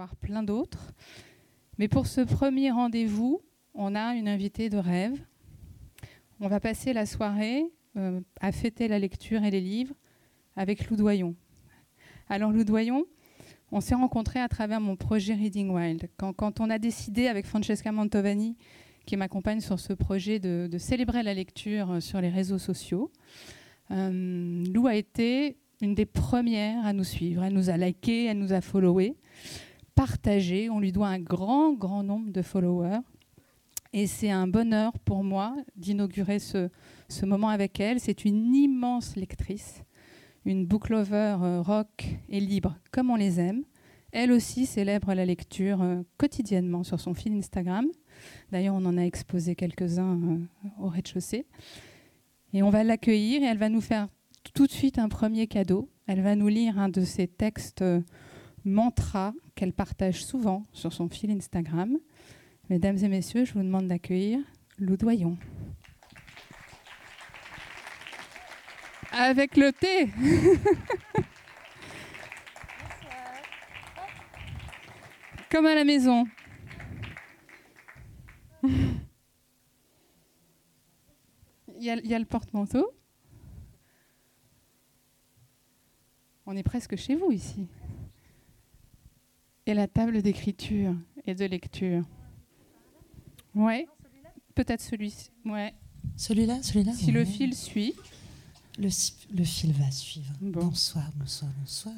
avoir plein d'autres. Mais pour ce premier rendez-vous, on a une invitée de rêve. On va passer la soirée euh, à fêter la lecture et les livres avec Lou Doyon. Alors Lou Doyon, on s'est rencontrés à travers mon projet Reading Wild. Quand, on a décidé avec Francesca Mantovani, qui m'accompagne sur ce projet, de, célébrer la lecture sur les réseaux sociaux, euh, Lou a été une des premières à nous suivre. Elle nous a liké, elle nous a followé, partagé. On lui doit un grand, grand nombre de followers. Et c'est un bonheur pour moi d'inaugurer ce, ce, moment avec elle. C'est une immense lectrice, une book lover euh, rock et libre comme on les aime. Elle aussi célèbre la lecture euh, quotidiennement sur son fil Instagram. D'ailleurs, on en a exposé quelques-uns euh, au rez-de-chaussée. Et on va l'accueillir et elle va nous faire tout de suite un premier cadeau. Elle va nous lire un de ses textes mantra qu'elle partage souvent sur son fil Instagram. Mesdames et messieurs, je vous demande d'accueillir Lou Doyon. Avec le thé. Comme à la maison. Il y, a, il y a le porte-manteau. On est presque chez vous ici. Et la table d'écriture et de lecture. Ouais. Peut-être celui-ci. Ouais. Celui-là, celui-là. Si le fil suit. Le, le fil va suivre. Bonsoir, bonsoir, bonsoir.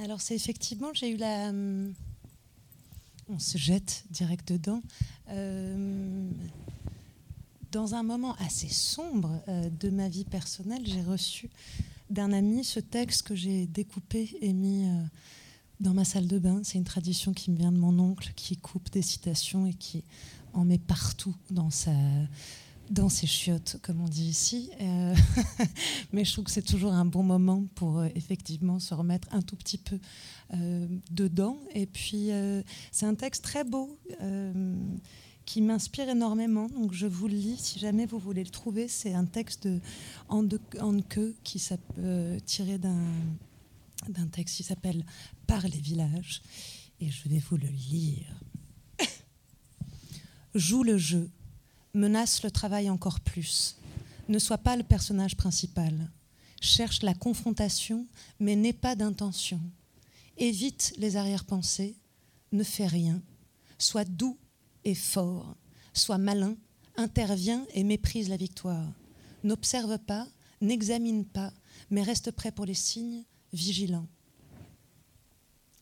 Alors c'est effectivement, j'ai eu la... Hum, on se jette direct dedans. Euh, dans un moment assez sombre euh, de ma vie personnelle, j'ai reçu d'un ami ce texte que j'ai découpé et mis euh, dans ma salle de bain. C'est une tradition qui me vient de mon oncle, qui coupe des citations et qui en met partout dans sa dans ses chiottes, comme on dit ici. Euh, mais je trouve que c'est toujours un bon moment pour euh, effectivement se remettre un tout petit peu dedans. Et puis, c'est un texte très beau qui m'inspire énormément. Donc, je vous le lis si jamais vous voulez le trouver. C'est un texte de Anke qui s'appelle tiré d'un d'un texte qui s'appelle Par les villages. Et je vais vous le lire. Joue le jeu, menace le travail encore plus. Ne sois pas le personnage principal. Cherche la confrontation, mais n'aie pas d'intention. Évite les arrière-pensées, ne fais rien. Sois doux fort. Sois malin, interviens et méprise la victoire. N'observe pas, n'examine pas, mais reste prêt pour les signes vigilant.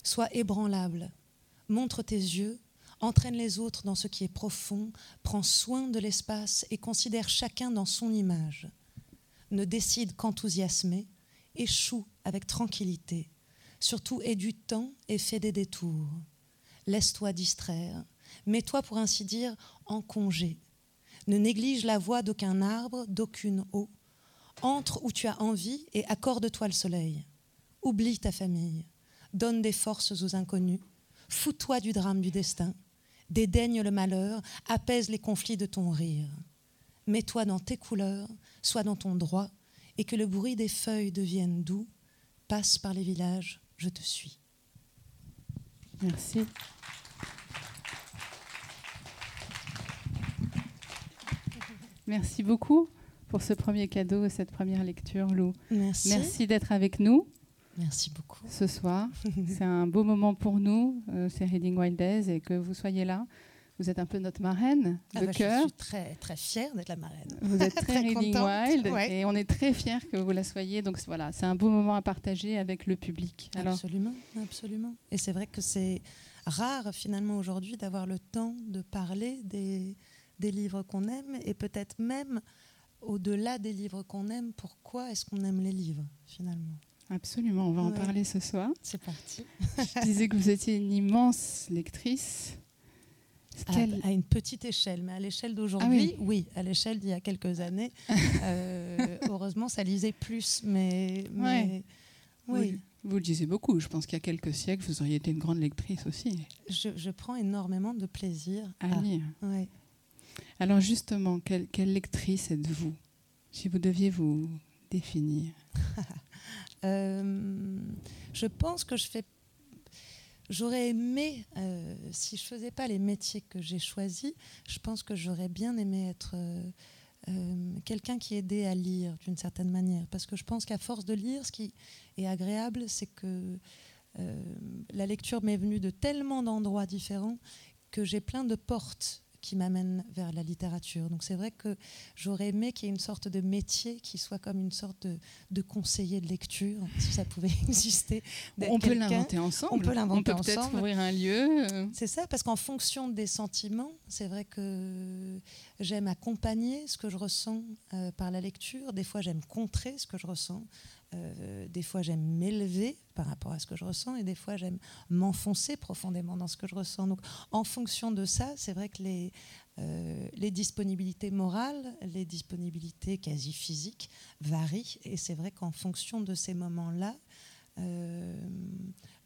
Sois ébranlable, montre tes yeux, entraîne les autres dans ce qui est profond, prends soin de l'espace et considère chacun dans son image. Ne décide qu'enthousiasmer, échoue avec tranquillité. Surtout aie du temps et fais des détours. Laisse-toi distraire, mets-toi pour ainsi dire en congé. Ne néglige la voix d'aucun arbre, d'aucune eau. Entre où tu as envie et accorde-toi le soleil. Oublie ta famille, donne des forces aux inconnus, fous-toi du drame du destin, dédaigne le malheur, apaise les conflits de ton rire. Mets-toi dans tes couleurs, sois dans ton droit, et que le bruit des feuilles devienne doux. Passe par les villages, je te suis. Merci. Merci beaucoup pour ce premier cadeau et cette première lecture, Lou. Merci. Merci d'être avec nous. Merci beaucoup. Ce soir, c'est un beau moment pour nous, euh, c'est Reading Wild Days, et que vous soyez là. Vous êtes un peu notre marraine ah de bah, cœur. Je suis très, très fière d'être la marraine. Vous êtes très, Reading Wild et on est très fiers que vous la soyez. Donc voilà, c'est un beau moment à partager avec le public. absolument, absolument. Et c'est vrai que c'est rare finalement aujourd'hui d'avoir le temps de parler des, des livres qu'on aime et peut-être même au-delà des livres qu'on aime, pourquoi est-ce qu'on aime les livres finalement? Absolument, on va en parler ce soir. C'est parti. Je disais que vous étiez une immense lectrice. À, une petite échelle, mais à l'échelle d'aujourd'hui, ah oui. à l'échelle d'il y a quelques années, euh, heureusement, ça lisait plus, mais, oui. Vous, le disiez beaucoup. Je pense qu'il y a quelques siècles, vous auriez été une grande lectrice aussi. Je, prends énormément de plaisir à, lire. Alors justement, quelle lectrice êtes-vous Si vous deviez vous définir Euh, je pense que je fais. J'aurais aimé, euh, si je faisais pas les métiers que j'ai choisis, je pense que j'aurais bien aimé être euh, quelqu'un qui aidait à lire d'une certaine manière. Parce que je pense qu'à force de lire, ce qui est agréable, c'est que la lecture m'est venue de tellement d'endroits différents que j'ai plein de portes qui m'amène vers la littérature. Donc c'est vrai que j'aurais aimé qu'il y ait une sorte de métier qui soit comme une sorte de, conseiller de lecture, si ça pouvait exister. On peut l'inventer ensemble. On peut l'inventer ensemble. peut-être ouvrir un lieu. Euh. C'est ça, parce qu'en fonction des sentiments, c'est vrai que j'aime accompagner ce que je ressens euh, par la lecture. Des fois, j'aime contrer ce que je ressens. Euh, des fois, j'aime m'élever par rapport à ce que je ressens et des fois, j'aime m'enfoncer profondément dans ce que je ressens. Donc, en fonction de ça, c'est vrai que les, euh, disponibilités morales, les disponibilités quasi physiques varient. Et c'est vrai qu'en fonction de ces moments-là, euh,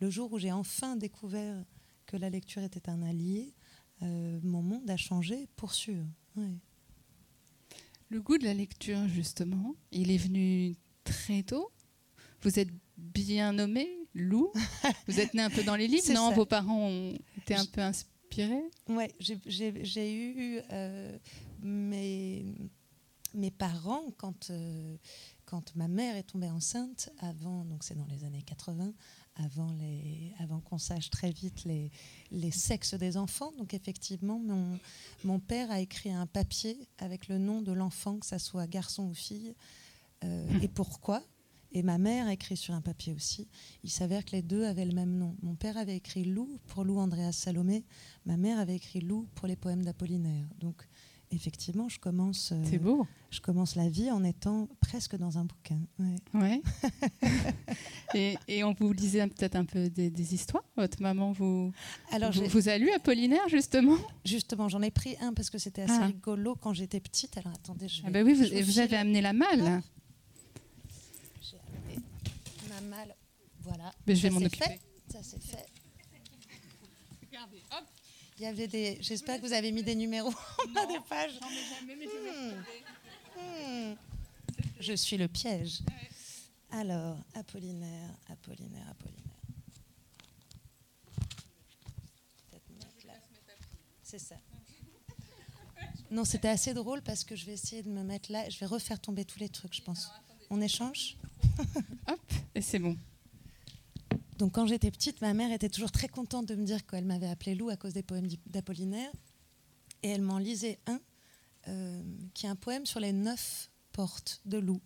le jour où j'ai enfin découvert que la lecture était un allié, mon monde a changé pour sûr. Le goût de la lecture, justement, il est venu très tôt. Vous êtes bien nommé, Lou. Vous êtes né un peu dans les livres, non Vos parents ont été un peu inspirés Oui, j'ai eu euh, mes, mes parents, quand, euh, quand ma mère est tombée enceinte, avant, donc c'est dans les années 80, avant, les, avant qu'on sache très vite les, les sexes des enfants. Donc effectivement, mon, mon père a écrit un papier avec le nom de l'enfant, que ça soit garçon ou fille, et pourquoi et ma mère a écrit sur un papier aussi. Il s'avère que les deux avaient le même nom. Mon père avait écrit Lou pour Lou Andreas Salomé. Ma mère avait écrit Lou pour les poèmes d'Apollinaire. Donc, effectivement, je commence. Euh, C'est beau. Je commence la vie en étant presque dans un bouquin. Ouais. et, et, on vous lisait peut-être un peu des, histoires. Votre maman vous, Alors, vous, vous, a lu Apollinaire justement? Justement, j'en ai pris un parce que c'était assez ah. rigolo quand j'étais petite. Alors attendez, je ah vais. Ah bah oui, vous, vous avez amené la malle. Voilà. Mais je vais m'en occuper. Ça c'est fait. Regardez, hop. Il y avait des. J'espère que vous avez mis des numéros en bas des pages. Jamais, mais hmm. Hmm. Je suis le piège. Alors, Apollinaire, Apollinaire, Apollinaire. C'est ça. Non, c'était assez drôle parce que je vais essayer de me mettre là. Je vais refaire tomber tous les trucs, je pense. On échange? Hop, c'est bon. Donc quand j'étais petite, ma mère était toujours très contente de me dire qu'elle m'avait appelé Lou à cause des poèmes d'Apollinaire. Et elle m'en lisait un, euh, qui est un poème sur les neuf portes de Lou.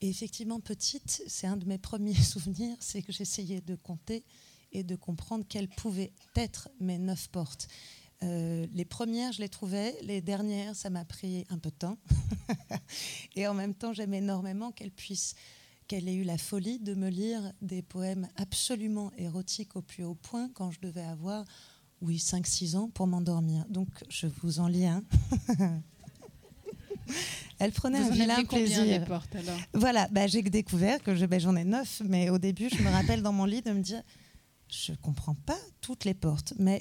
Et effectivement, petite, c'est un de mes premiers souvenirs, c'est que j'essayais de compter et de comprendre quelles pouvaient être mes neuf portes. Euh, les premières, je les trouvais. Les dernières, ça m'a pris un peu de temps. et en même temps, j'aime énormément qu'elle puisse qu'elle ait eu la folie de me lire des poèmes absolument érotiques au plus haut point quand je devais avoir, oui, 5-6 ans pour m'endormir. Donc, je vous en lis un. Elle prenait un vilain plaisir. Portes, alors? Voilà, bah, j'ai découvert que ben, j'en ai neuf, mais au début, je me rappelle dans mon lit de me dire, je comprends pas toutes les portes, mais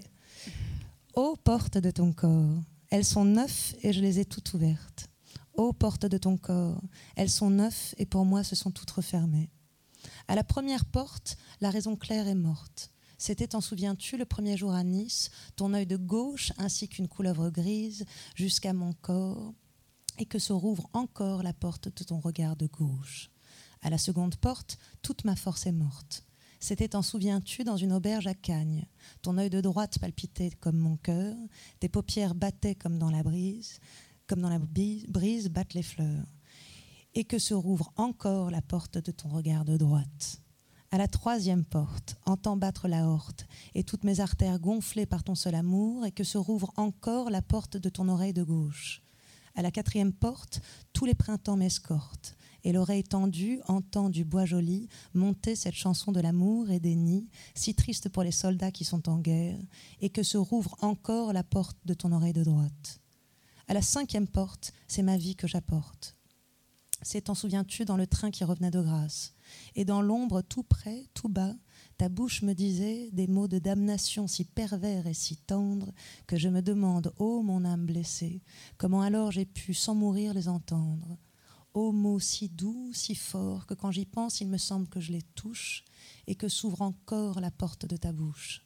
ô portes de ton corps, elles sont neuf et je les ai toutes ouvertes. Ô portes de ton corps, elles sont neufs et pour moi se sont toutes refermées. À la première porte, la raison claire est morte. C'était, t'en souviens-tu, le premier jour à Nice, ton œil de gauche ainsi qu'une couleuvre grise jusqu'à mon corps, et que se rouvre encore la porte de ton regard de gauche. À la seconde porte, toute ma force est morte. C'était, t'en souviens-tu, dans une auberge à Cagnes. Ton œil de droite palpitait comme mon cœur, tes paupières battaient comme dans la brise comme dans la brise battent les fleurs, et que se rouvre encore la porte de ton regard de droite. À la troisième porte, entends battre la horte, et toutes mes artères gonflées par ton seul amour, et que se rouvre encore la porte de ton oreille de gauche. À la quatrième porte, tous les printemps m'escortent, et l'oreille tendue entend du bois joli monter cette chanson de l'amour et des nids, si triste pour les soldats qui sont en guerre, et que se rouvre encore la porte de ton oreille de droite. À la cinquième porte, c'est ma vie que j'apporte. C'est, t'en souviens-tu, dans le train qui revenait de grâce. Et dans l'ombre, tout près, tout bas, ta bouche me disait des mots de damnation si pervers et si tendres que je me demande, ô mon âme blessée, comment alors j'ai pu sans mourir les entendre. Ô mots si doux, si forts, que quand j'y pense, il me semble que je les touche et que s'ouvre encore la porte de ta bouche.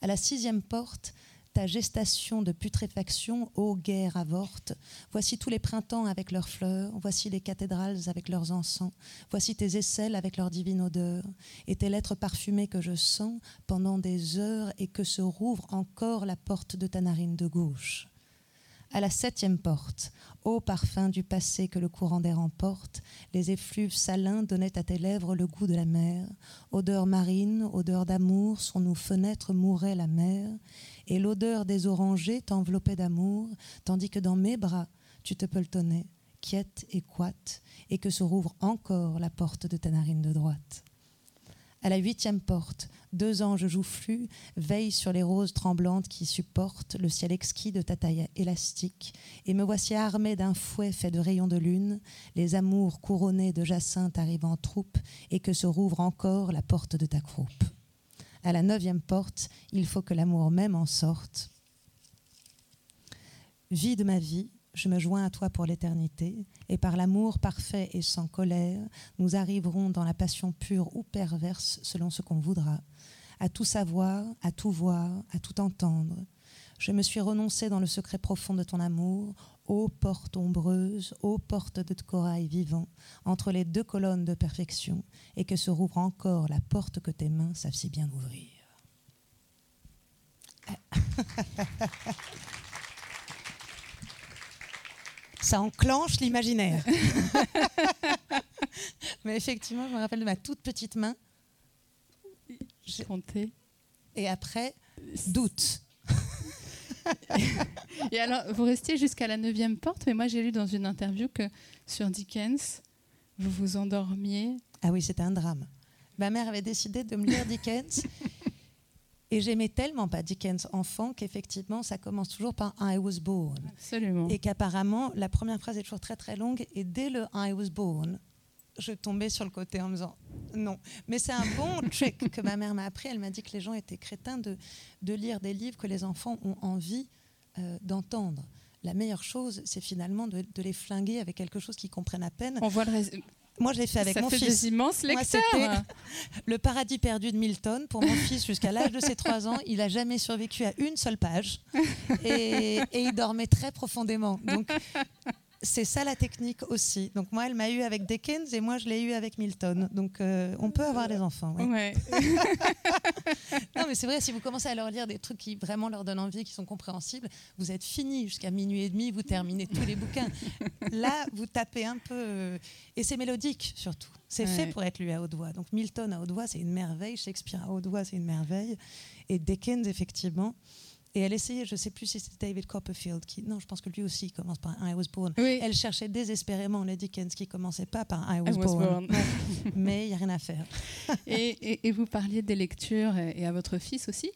À la sixième porte, ta gestation de putréfaction, ô guerre avorte. Voici tous les printemps avec leurs fleurs, voici les cathédrales avec leurs encens, voici tes aisselles avec leur divine odeur, et tes lettres parfumées que je sens pendant des heures et que se rouvre encore la porte de ta narine de gauche à la septième porte. Ô parfum du passé que le courant d'air emporte, les effluves salins donnaient à tes lèvres le goût de la mer. Odeur marine, odeur d'amour, sur nos fenêtres mourait la mer, et l'odeur des orangers t'enveloppait d'amour, tandis que dans mes bras tu te pelletonnais, quiète et coite, et que se rouvre encore la porte de ta narine de droite. À la huitième porte, deux anges joufflus veillent sur les roses tremblantes qui supportent le ciel exquis de ta taille élastique, et me voici armé d'un fouet fait de rayons de lune, les amours couronnés de jacinthe arrivent en troupe, et que se rouvre encore la porte de ta croupe. À la neuvième porte, il faut que l'amour même en sorte. Vie de ma vie, je me joins à toi pour l'éternité, et par l'amour parfait et sans colère, nous arriverons dans la passion pure ou perverse selon ce qu'on voudra, à tout savoir, à tout voir, à tout entendre. Je me suis renoncé dans le secret profond de ton amour, ô porte ombreuse, ô porte de corail vivant, entre les deux colonnes de perfection, et que se rouvre encore la porte que tes mains savent si bien ouvrir. ça enclenche l'imaginaire. Mais effectivement, je me rappelle de ma toute petite main. J'ai compté. Et après, doute. et alors, vous restiez jusqu'à la neuvième porte, mais moi j'ai lu dans une interview que sur Dickens, vous vous endormiez. Ah oui, c'était un drame. Ma mère avait décidé de me lire Dickens et j'aimais tellement pas Dickens enfant qu'effectivement, ça commence toujours par I was born. Absolument. Et qu'apparemment, la première phrase est toujours très très longue. Et dès le I was born, je tombais sur le côté en me disant non. Mais c'est un bon trick que ma mère m'a appris. Elle m'a dit que les gens étaient crétins de, de lire des livres que les enfants ont envie euh, d'entendre. La meilleure chose, c'est finalement de, de, les flinguer avec quelque chose qu'ils comprennent à peine. On voit le moi, je l'ai fait avec ça mon fait fils. Des immenses lecteurs. Moi, le paradis perdu de Milton. Pour mon fils, jusqu'à l'âge de ses trois ans, il n'a jamais survécu à une seule page. Et, et, il dormait très profondément. Donc, c'est ça la technique aussi. Donc moi, elle m'a eu avec Dickens et moi, je l'ai eu avec Milton. Donc euh, on peut avoir des enfants. Ouais. Ouais. non, mais c'est vrai, si vous commencez à leur lire des trucs qui vraiment leur donnent envie, qui sont compréhensibles, vous êtes fini jusqu'à minuit et demi, vous terminez tous les bouquins. Là, vous tapez un peu. euh, Et c'est mélodique surtout. C'est Ouais. fait pour être lu à haute voix. Donc Milton à haute voix, c'est une merveille. Shakespeare à haute voix, c'est une merveille. Et Dickens, effectivement. Et elle essayait, je ne sais plus si c'était David Copperfield qui. Non, je pense que lui aussi commence par I was born. Oui. Elle cherchait désespérément les Dickens qui commençait pas par I I was, born. Mais il n'y a rien à faire. et, et- et vous parliez des lectures et, à votre fils aussi.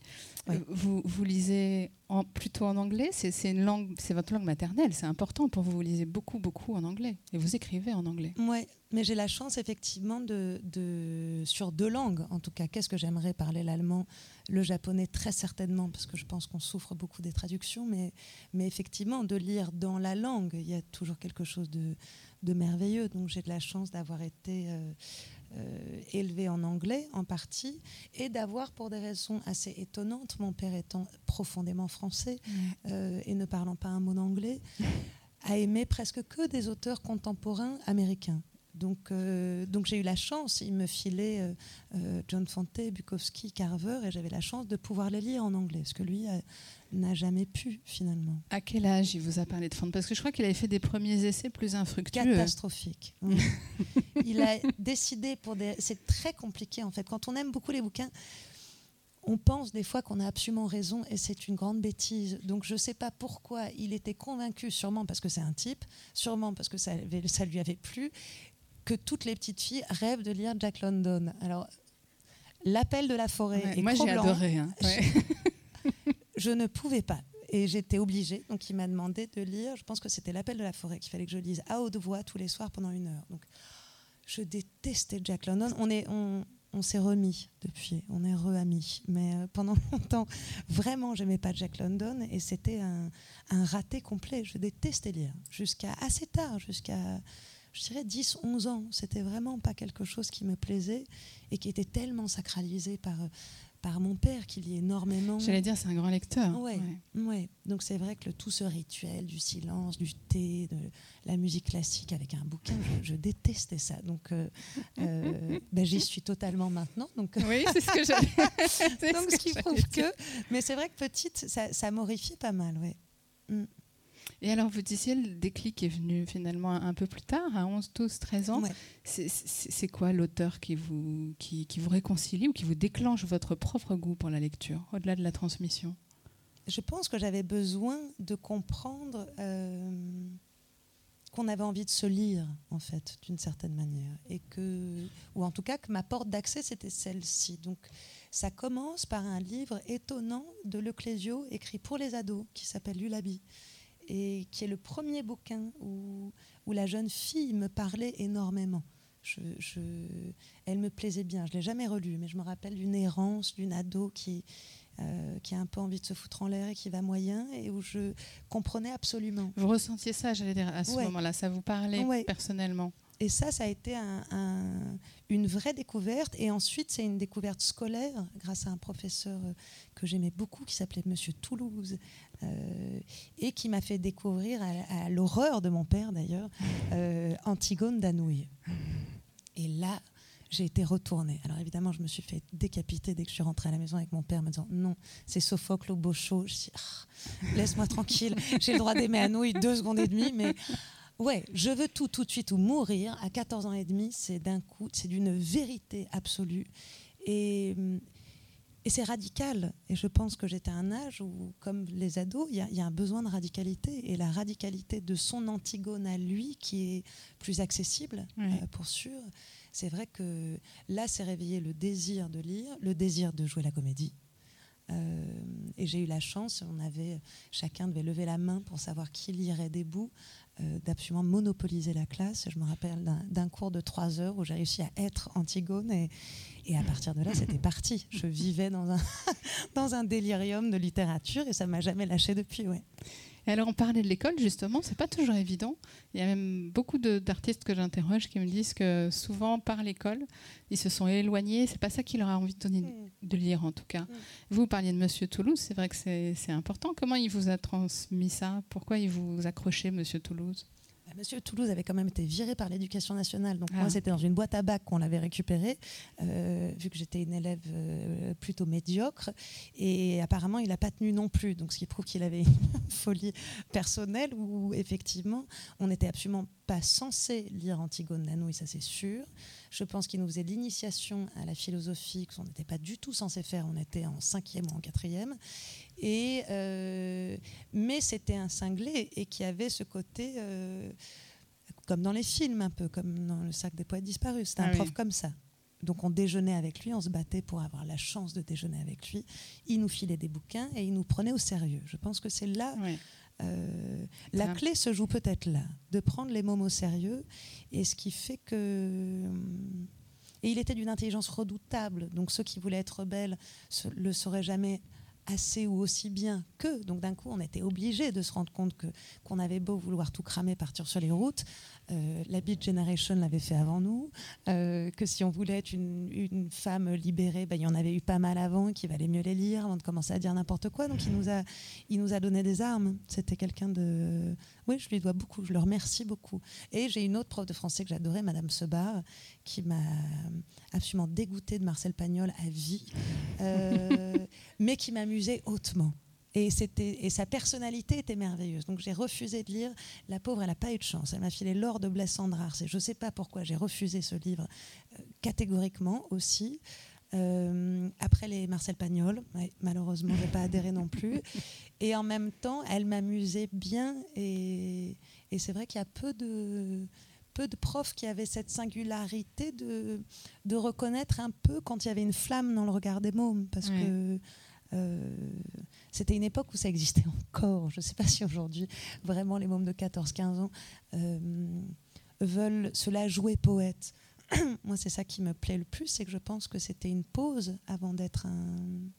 Oui. Euh, Vous, vous lisez en, plutôt en anglais. C'est une langue, c'est votre langue maternelle. C'est important pour vous. Vous lisez beaucoup, beaucoup en anglais et vous écrivez en anglais. Ouais, mais j'ai la chance effectivement de, de sur deux langues en tout cas. Qu'est-ce que j'aimerais parler l'allemand, le japonais très certainement parce que je pense qu'on souffre beaucoup des traductions, mais mais effectivement de lire dans la langue, il y a toujours quelque chose de, de merveilleux. Donc j'ai de la chance d'avoir été euh, euh, élevée en anglais en partie et d'avoir pour des raisons assez étonnantes, mon père étant profondément français euh, et ne parlant pas un mot d'anglais, a aimé presque que des auteurs contemporains américains. Donc, euh, donc j'ai eu la chance, il me filait euh, euh, John Fante, Bukowski, Carver, et j'avais la chance de pouvoir les lire en anglais, ce que lui n'a jamais pu finalement. À quel âge il vous a parlé de Fante? Parce que je crois qu'il avait fait des premiers essais plus infructueux. Catastrophique. Il a décidé pour des... C'est très compliqué en fait. Quand on aime beaucoup les bouquins, on pense des fois qu'on a absolument raison et c'est une grande bêtise. Donc je ne sais pas pourquoi il était convaincu, sûrement parce que c'est un type, sûrement parce que ça lui avait plu, que toutes les petites filles rêvent de lire Jack London. Alors, L'appel de la forêt Ouais, et moi, j'ai adoré. hein. Ouais. je ne pouvais pas. Et j'étais obligée. Donc, il m'a demandé de lire. Je pense que c'était L'appel de la forêt qu'il fallait que je lise à haute voix tous les soirs pendant une heure. Donc, je détestais Jack London. On est, on, on s'est remis depuis. On est re-amis. Mais euh, pendant longtemps, vraiment, j'aimais pas Jack London. Et c'était un, un raté complet. Je détestais lire. Jusqu'à assez tard. Jusqu'à je dirais 10, 11 ans. C'était vraiment pas quelque chose qui me plaisait et qui était tellement sacralisé par, par mon père qu'il y énormément. J'allais dire, c'est un grand lecteur. Ouais, ouais. Donc c'est vrai que le, tout ce rituel du silence, du thé, de la musique classique avec un bouquin, je, détestais ça. Donc euh, euh, ben, j'y suis totalement maintenant. Donc, oui, c'est ce que j'allais. donc ce, qui prouve que. Mais c'est vrai que petite, ça, ça m'horrifiait pas mal, ouais. Mm. Et alors, vous disiez, le déclic est venu finalement un peu plus tard, à 11, 12, 13 ans. C'est quoi l'auteur qui vous, qui, vous réconcilie ou qui vous déclenche votre propre goût pour la lecture, au-delà de la transmission? Je pense que j'avais besoin de comprendre euh, qu'on avait envie de se lire, en fait, d'une certaine manière. Et que, ou en tout cas, que ma porte d'accès, c'était celle-ci. Donc, ça commence par un livre étonnant de Leclésio, écrit pour les ados, qui s'appelle Lulabi et qui est le premier bouquin où, où la jeune fille me parlait énormément. Je, elle me plaisait bien. Je l'ai jamais relu, mais je me rappelle d'une errance, d'une ado qui, euh, qui a un peu envie de se foutre en l'air et qui va moyen, et où je comprenais absolument. Vous ressentiez ça, j'allais dire, à ce moment-là, ça vous parlait personnellement et ça, ça a été une vraie découverte. Et ensuite, c'est une découverte scolaire grâce à un professeur euh, que j'aimais beaucoup qui s'appelait Monsieur Toulouse euh, et qui m'a fait découvrir, à, l'horreur de mon père d'ailleurs, euh, Antigone d'Anouilh. Et là, j'ai été retournée. Alors évidemment, je me suis fait décapiter dès que je suis rentrée à la maison avec mon père, me disant non, c'est Sophocle au chaud. Je ah, laisse-moi tranquille, j'ai le droit d'aimer Anouilh deux secondes et demie, mais Ouais, je veux tout tout de suite ou mourir. À 14 ans et demi, c'est d'un coup, c'est d'une vérité absolue. Et, et c'est radical. Et je pense que j'étais à un âge où, comme les ados, il y, a un besoin de radicalité. Et la radicalité de son Antigone à lui, qui est plus accessible, euh, pour sûr. C'est vrai que là, c'est réveillé le désir de lire, le désir de jouer la comédie. Euh, et j'ai eu la chance, on avait, chacun devait lever la main pour savoir qui lirait des bouts. Euh, d'absolument monopoliser la classe. Je me rappelle d'un cours de trois heures où j'ai réussi à être Antigone et, et à partir de là, c'était parti. Je vivais dans un, dans un délirium de littérature et ça m'a jamais lâché depuis. Ouais. Et alors, on parlait de l'école, justement, c'est pas toujours évident. Il y a même beaucoup d'artistes que j'interroge qui me disent que souvent, par l'école, ils se sont éloignés. C'est pas ça qui leur a envie de, donner, mm. de lire, en tout cas. Mm. Vous parliez de Monsieur Toulouse, c'est vrai que c'est important. Comment il vous a transmis ça? Pourquoi il vous accrochait, Monsieur Toulouse? Monsieur Toulouse avait quand même été viré par l'éducation nationale. Donc moi, ah. c'était dans une boîte à bac qu'on l'avait récupéré, euh, vu que j'étais une élève euh, plutôt médiocre. Et apparemment, il n'a pas tenu non plus. Donc ce qui prouve qu'il avait une folie personnelle où effectivement, on n'était absolument pas censé lire Antigone Nano, et ça c'est sûr. Je pense qu'il nous faisait l'initiation à la philosophie, qu'on n'était pas du tout censé faire. On était en cinquième ou en quatrième. Et, euh, mais c'était un cinglé et qui avait ce côté, euh, comme dans les films, un peu comme dans Le sac des poètes disparus. C'était un ah prof comme ça. Donc on déjeunait avec lui, on se battait pour avoir la chance de déjeuner avec lui. Il nous filait des bouquins et il nous prenait au sérieux. Je pense que c'est là. Euh, la clé se joue peut-être là, de prendre les mômes au sérieux, et ce qui fait que. Et il était d'une intelligence redoutable, donc ceux qui voulaient être rebelles le seraient jamais assez ou aussi bien que. Donc d'un coup, on était obligé de se rendre compte que qu'on avait beau vouloir tout cramer, partir sur les routes, euh, la Beat Generation l'avait fait avant nous, euh, que si on voulait être une, femme libérée, ben, il y en avait eu pas mal avant, qu'il valait mieux les lire avant de commencer à dire n'importe quoi. Donc il nous a, il nous a donné des armes. C'était quelqu'un de... Oui, je lui dois beaucoup, je le remercie beaucoup. Et j'ai une autre prof de français que j'adorais, Madame Sebar, qui m'a absolument dégoûtée de Marcel Pagnol à vie, euh, mais qui m'amusait hautement. Et, et sa personnalité était merveilleuse. Donc j'ai refusé de lire. La pauvre, elle n'a pas eu de chance. Elle m'a filé l'or de Blessandre Je ne sais pas pourquoi j'ai refusé ce livre euh, catégoriquement aussi. Euh, après les Marcel Pagnol, malheureusement, je n'ai pas adhéré non plus. Et en même temps, elle m'amusait bien. Et, et c'est vrai qu'il y a peu de, peu de profs qui avaient cette singularité de, de reconnaître un peu quand il y avait une flamme dans le regard des mômes. Parce que euh, c'était une époque où ça existait encore. Je ne sais pas si aujourd'hui, vraiment, les mômes de 14-15 ans euh, veulent cela jouer poète. Moi, c'est ça qui me plaît le plus, c'est que je pense que c'était une pause avant d'être un.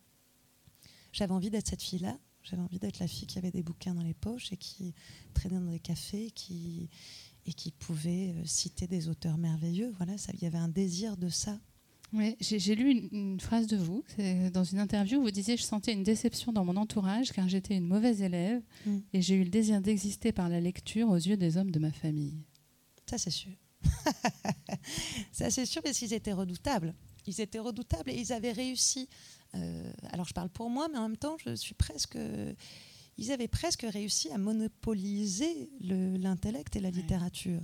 J'avais envie d'être cette fille-là. J'avais envie d'être la fille qui avait des bouquins dans les poches et qui traînait dans des cafés, qui, et qui pouvait euh, citer des auteurs merveilleux. Voilà, ça, il y avait un désir de ça. Oui, j'ai lu une, une, phrase de vous. Dans une interview, vous disiez Je sentais une déception dans mon entourage car j'étais une mauvaise élève mm. et j'ai eu le désir d'exister par la lecture aux yeux des hommes de ma famille. Ça, c'est sûr. ça, c'est sûr, parce qu'ils étaient redoutables. Ils étaient redoutables et ils avaient réussi. Euh, alors, je parle pour moi, mais en même temps, je suis presque ils avaient presque réussi à monopoliser l'intellect et la littérature.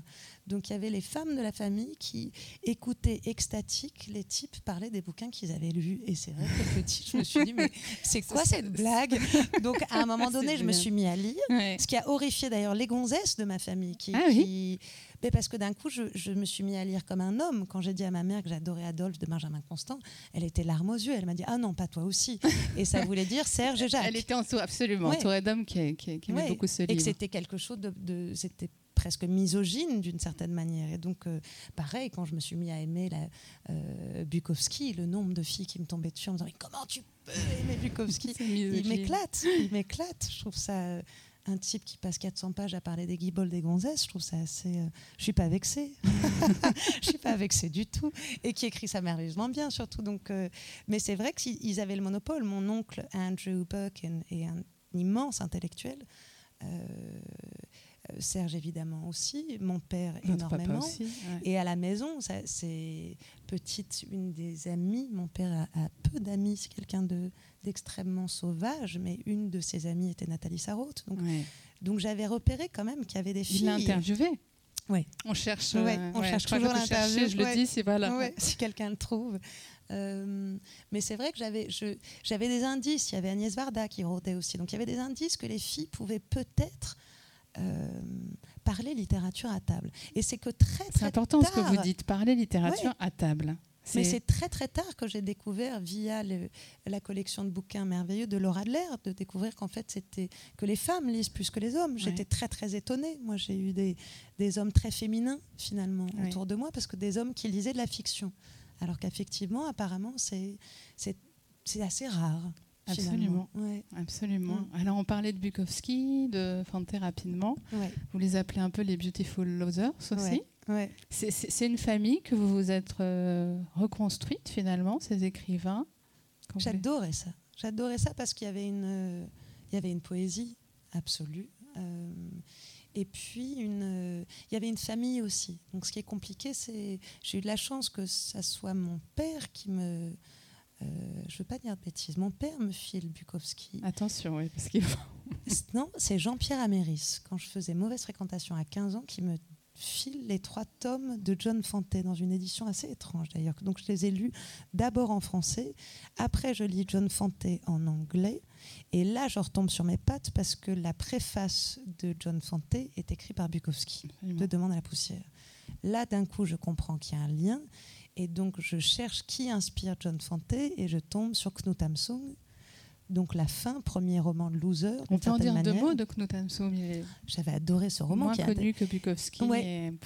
Donc il y avait les femmes de la famille qui écoutaient extatiques les types parler des bouquins qu'ils avaient lus. Et c'est vrai que petit, je me suis dit, mais c'est quoi cette blague? Donc à un moment donné, je me suis mis à lire, ce qui a horrifié d'ailleurs les gonzesses de ma famille, qui, ah qui mais parce que d'un coup, je, me suis mis à lire comme un homme. Quand j'ai dit à ma mère que j'adorais Adolphe de Benjamin Constant, elle était larme aux yeux. Elle m'a dit Ah non, pas toi aussi. Et ça voulait dire Serge et Jacques. Elle était absolument entourée d'hommes qui, qui, aimaient beaucoup ce livre. Et que c'était quelque chose de. c'était presque misogyne d'une certaine manière. Et donc, euh, pareil, quand je me suis mis à aimer la, euh, Bukowski, le nombre de filles qui me tombaient dessus en me disant Mais comment tu peux aimer Bukowski? Il m'éclate, il m'éclate. Je trouve ça un type qui passe 400 pages à parler des guibolles des gonzesses, je trouve ça assez. Euh, je suis pas vexée. je suis pas vexée du tout. Et qui écrit ça merveilleusement bien, surtout. Donc, euh, mais c'est vrai qu'ils avaient le monopole. Mon oncle Andrew Buck est un immense intellectuel. Euh, Serge évidemment aussi, mon père énormément. Et à la maison, c'est petite, une des amies, mon père a, peu d'amis, c'est quelqu'un d'extrêmement sauvage, mais une de ses amies était Nathalie Sarraute. Donc, donc j'avais repéré quand même qu'il y avait des filles. Il l'a interviewé oui. On cherche, euh, on cherche toujours l'interview. Je le dis, c'est voilà. si quelqu'un le trouve. Euh, mais c'est vrai que j'avais, j'avais des indices. Il y avait Agnès Varda qui rôdait aussi. Donc il y avait des indices que les filles pouvaient peut-être euh, parler littérature à table. Et c'est que très, très C'est important ce que vous dites, parler littérature à table. Mais c'est très très tard que j'ai découvert via la collection de bouquins merveilleux de Laura Adler de découvrir qu'en fait c'était que les femmes lisent plus que les hommes. J'étais très très étonnée. Moi j'ai eu des, des, hommes très féminins finalement autour de moi parce que des hommes qui lisaient de la fiction. Alors qu'effectivement apparemment c'est assez rare. Absolument. Absolument. Mm. Alors, on parlait de Bukowski, de Fante rapidement. Vous les appelez un peu les Beautiful Losers aussi. C'est une famille que vous vous êtes euh, reconstruite finalement, ces écrivains? J'adorais ça. J'adorais ça parce qu'il y avait une, euh, il y avait une poésie absolue. Euh, et puis, une, il y avait une famille aussi. Donc, ce qui est compliqué, c'est. J'ai eu de la chance que ça soit mon père qui me euh, je ne veux pas dire de bêtises, mon père me file Bukowski. Attention, oui, parce qu'il Non, c'est Jean-Pierre Améris, quand je faisais mauvaise fréquentation à 15 ans, qui me file les trois tomes de John Fante dans une édition assez étrange d'ailleurs. Donc je les ai lus d'abord en français, après je lis John Fante en anglais, et là je retombe sur mes pattes parce que la préface de John Fante est écrite par Bukowski, de Demande à la poussière. Là d'un coup je comprends qu'il y a un lien, et donc, je cherche qui inspire John Fante et je tombe sur Knut Hamsun. Donc, la fin, premier roman de Loser. On peut en dire deux mots de Knut Hamsun. J'avais adoré ce roman. Moins connu que Bukowski.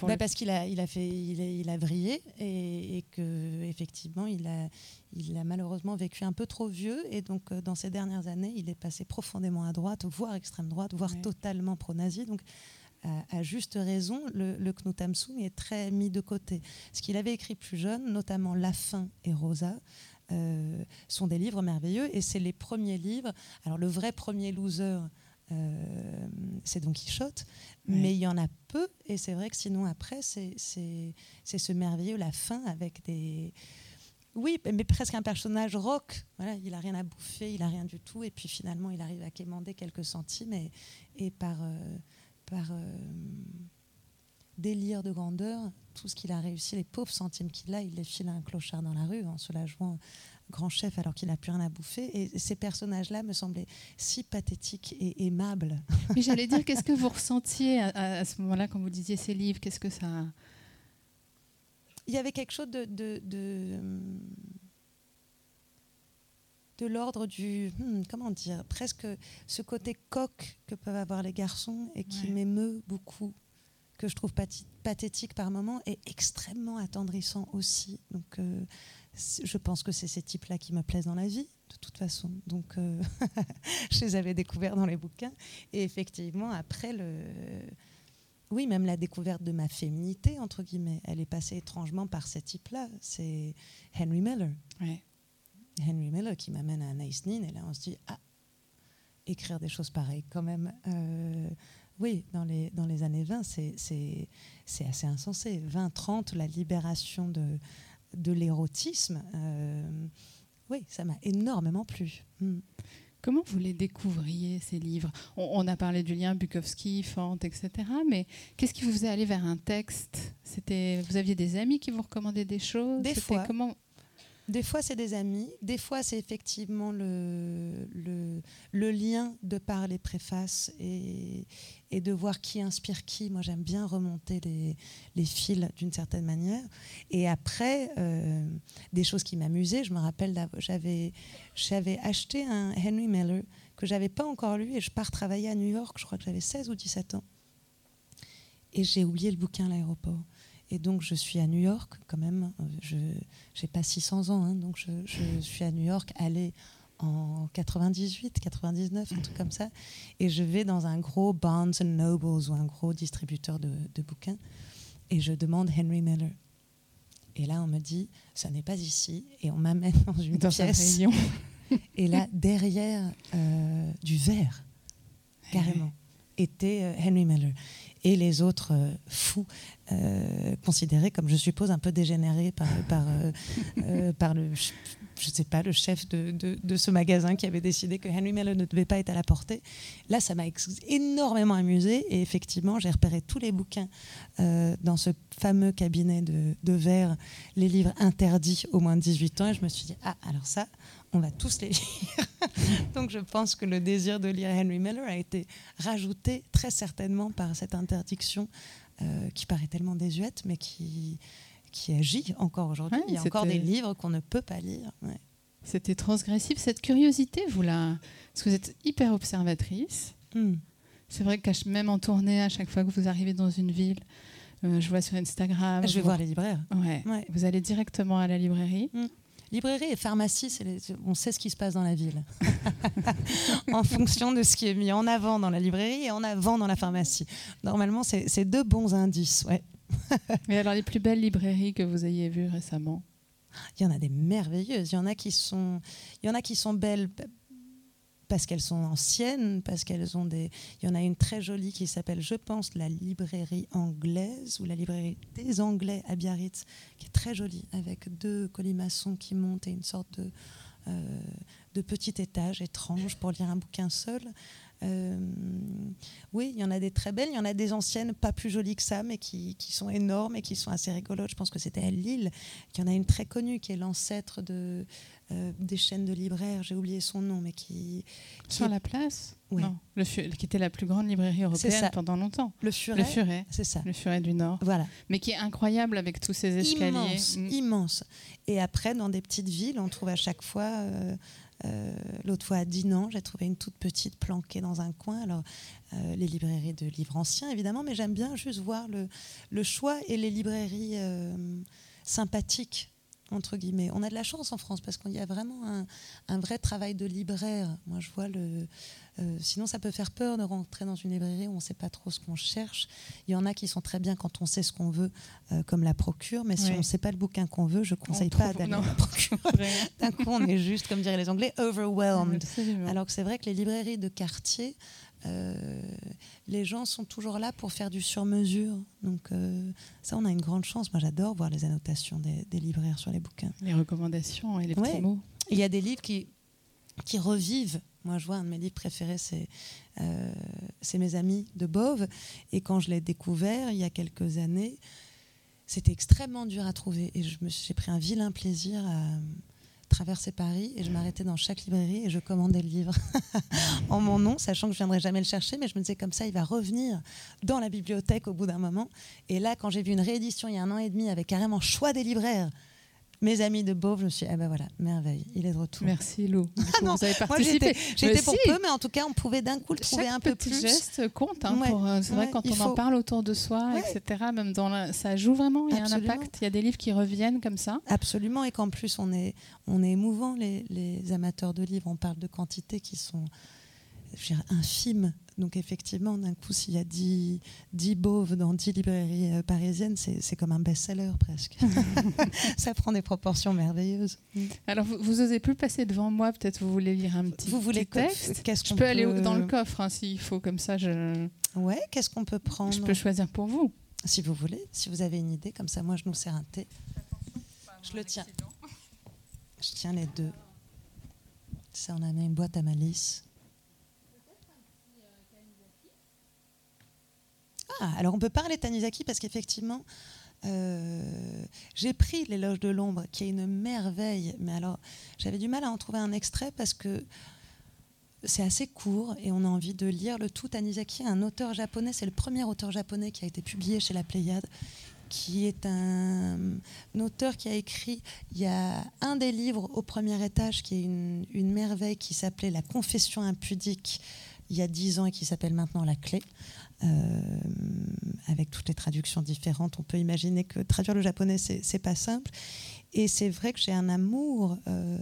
Bah, parce qu'il a, il a, fait, il a, il a brillé et, et que effectivement, il a, il a malheureusement vécu un peu trop vieux. Et donc, euh, dans ces dernières années, il est passé profondément à droite, voire extrême droite, voire totalement pro-nazi. Donc, à, juste raison, le, le Knut Hamsun est très mis de côté. Ce qu'il avait écrit plus jeune, notamment La fin et Rosa, euh, sont des livres merveilleux et c'est les premiers livres. Alors le vrai premier loser, euh, c'est Don Quichotte, mais il y en a peu et c'est vrai que sinon après c'est ce merveilleux La fin avec des oui, mais presque un personnage rock. Voilà, il a rien à bouffer, il a rien du tout, et puis finalement il arrive à quémander quelques centimes et, et par euh, par euh, délire de grandeur, tout ce qu'il a réussi, les pauvres centimes qu'il a, il les file à un clochard dans la rue en se la jouant grand chef alors qu'il n'a plus rien à bouffer. Et ces personnages-là me semblaient si pathétiques et aimables. Mais j'allais dire, qu'est-ce que vous ressentiez à, ce moment-là quand vous disiez ces livres Qu'est-ce que ça... Il y avait quelque chose de de l'ordre du, hmm, comment dire, presque ce côté coq que peuvent avoir les garçons et qui m'émeut beaucoup, que je trouve pathétique par moments et extrêmement attendrissant aussi. Donc, euh, je pense que c'est ces types-là qui me plaisent dans la vie, de toute façon. Donc, euh, je les avais découverts dans les bouquins. Et effectivement, après le oui, même la découverte de ma féminité, entre guillemets, elle est passée étrangement par ce type-là. C'est Henry Miller. Henry Miller qui m'amène à Nice Nin, et là on se dit, ah, écrire des choses pareilles quand même. Euh, oui, dans les, dans les années 20, c'est assez insensé. 20-30, la libération de, de l'érotisme, euh, oui, ça m'a énormément plu. Hmm. Comment vous les découvriez, ces livres? On, a parlé du lien Bukowski, Fante, etc. Mais qu'est-ce qui vous faisait aller vers un texte? C'était Vous aviez des amis qui vous recommandaient des choses? Des fois. Comment des fois, c'est des amis. Des fois, c'est effectivement le, le, lien de par les préfaces et, de voir qui inspire qui. Moi, j'aime bien remonter les, les fils d'une certaine manière. Et après, euh, des choses qui m'amusaient. Je me rappelle, j'avais, j'avais acheté un Henry Miller que j'avais pas encore lu et je pars travailler à New York. Je crois que j'avais 16 ou 17 ans. Et j'ai oublié le bouquin à l'aéroport. Et donc, je suis à New York quand même. Je n'ai pas 600 ans, hein, donc je, suis à New York, allée en 98, 99, un truc comme ça. Et je vais dans un gros Barnes Nobles ou un gros distributeur de, bouquins et je demande Henry Miller. Et là, on me dit, ça n'est pas ici. Et on m'amène dans une pièce. et là, derrière euh, du verre, carrément, était euh, Henry Miller et les autres euh, fous euh, considérés comme, je suppose, un peu dégénérés par, euh, le, je sais pas, le chef de, ce magasin qui avait décidé que Henry Miller ne devait pas être à la portée. Là, ça m'a énormément amusé et effectivement, j'ai repéré tous les bouquins dans ce fameux cabinet de, de verre, les livres interdits au moins de 18 ans et je me suis dit, ah, alors ça, on va tous les lire. Donc je pense que le désir de lire Henry Miller a été rajouté très certainement par cette interdiction euh, qui paraît tellement désuète, mais qui, qui agit encore aujourd'hui. Il y a encore des livres qu'on ne peut pas lire. C'était transgressif. Cette curiosité, vous la... Parce que vous êtes hyper observatrice. Hmm. C'est vrai que même en tournée, à chaque fois que vous arrivez dans une ville, euh, je vois sur Instagram. Je vais voir les libraires. Ouais. Vous allez directement à la librairie. Hmm. Librairie et pharmacie, on sait ce qui se passe dans la ville, en fonction de ce qui est mis en avant dans la librairie et en avant dans la pharmacie. Normalement, c'est deux bons indices. Ouais. Mais alors, les plus belles librairies que vous ayez vues récemment? Il y en a des merveilleuses. Il y en a qui sont, il y en a qui sont belles parce qu'elles sont anciennes, parce qu'elles ont des. Il y en a une très jolie qui s'appelle, je pense, la librairie anglaise ou la librairie des Anglais à Biarritz, qui est très jolie, avec deux colimaçons qui montent et une sorte de, euh, de petit étage étrange pour lire un bouquin seul. Euh, oui, il y en a des très belles, il y en a des anciennes, pas plus jolies que ça, mais qui, qui sont énormes et qui sont assez rigolotes. Je pense que c'était à Lille. Il y en a une très connue qui est l'ancêtre de, euh, des chaînes de libraires, j'ai oublié son nom, mais qui... Sur la place Oui. le qui était la plus grande librairie européenne pendant longtemps. Le Furet. Le Furet, c'est ça. Le Furet du Nord. Voilà. Mais qui est incroyable avec tous ces escaliers. Immense, mm. immense. Et après, dans des petites villes, on trouve à chaque fois... Euh, euh, l'autre fois à Dinan, j'ai trouvé une toute petite planquée dans un coin. Alors, les librairies de livres anciens, évidemment, mais j'aime bien juste voir le, le choix et les librairies sympathiques entre guillemets. On a de la chance en France parce qu'il y a vraiment un, vrai travail de libraire. Moi, je vois le. Euh, sinon, ça peut faire peur de rentrer dans une librairie où on ne sait pas trop ce qu'on cherche. Il y en a qui sont très bien quand on sait ce qu'on veut, euh, comme la procure, mais si on ne sait pas le bouquin qu'on veut, je ne conseille pas d'aller à la procure. D'un coup, on est juste, comme diraient les Anglais, overwhelmed. Alors que c'est vrai que les librairies de quartier, euh, les gens sont toujours là pour faire du sur-mesure. Donc euh, ça, on a une grande chance. Moi, j'adore voir les annotations des, libraires sur les bouquins. Les recommandations et les petits mots. Il y a des livres qui, qui revivent. Moi, je vois un de mes livres préférés, c'est euh, Mes amis de Bove. Et quand je l'ai découvert il y a quelques années, c'était extrêmement dur à trouver. Et j'ai pris un vilain plaisir à traverser Paris et je m'arrêtais dans chaque librairie et je commandais le livre en mon nom, sachant que je viendrais jamais le chercher, mais je me disais comme ça, il va revenir dans la bibliothèque au bout d'un moment. Et là, quand j'ai vu une réédition il y a un an et demi avec carrément choix des libraires, mes amis de Beauvais, je me suis dit, ah ben voilà, merveille, il est de retour. Merci Lou. vous avez participé. J'étais pour peu, mais en tout cas, on pouvait d'un coup le trouver un peu plus. Geste compte. Hein, euh, c'est vrai, quand on en parle autour de soi, etc., même dans ça joue vraiment, il y a un impact. Il y a des livres qui reviennent comme ça. Absolument, et qu'en plus, on est, on est émouvant, les, les amateurs de livres. On parle de quantités qui sont infime donc effectivement, d'un coup, s'il y a 10, 10 boves dans 10 librairies euh, parisiennes, c'est comme un best-seller presque. ça prend des proportions merveilleuses. Alors, vous, vous osez plus passer devant moi, peut-être vous voulez lire un petit, vous voulez texte Je peux aller dans le coffre hein, s'il faut, comme ça je... Ouais, qu'est-ce qu'on peut prendre Je peux choisir pour vous. Si vous voulez, si vous avez une idée, comme ça moi je nous sers un thé. Je le tiens. Je tiens les deux. Ça, on a mis une boîte à malice. Ah, alors on peut parler de Tanizaki parce qu'effectivement, euh, j'ai pris l'éloge de l'ombre, qui est une merveille. Mais alors, j'avais du mal à en trouver un extrait parce que c'est assez court et on a envie de lire le tout. Tanizaki un auteur japonais, c'est le premier auteur japonais qui a été publié chez la Pléiade, qui est un, auteur qui a écrit, il y a un des livres au premier étage qui est une, une merveille qui s'appelait La confession impudique il y a dix ans et qui s'appelle maintenant La clé. Euh, avec toutes les traductions différentes. On peut imaginer que traduire le japonais, c'est pas simple. Et c'est vrai que j'ai un amour euh,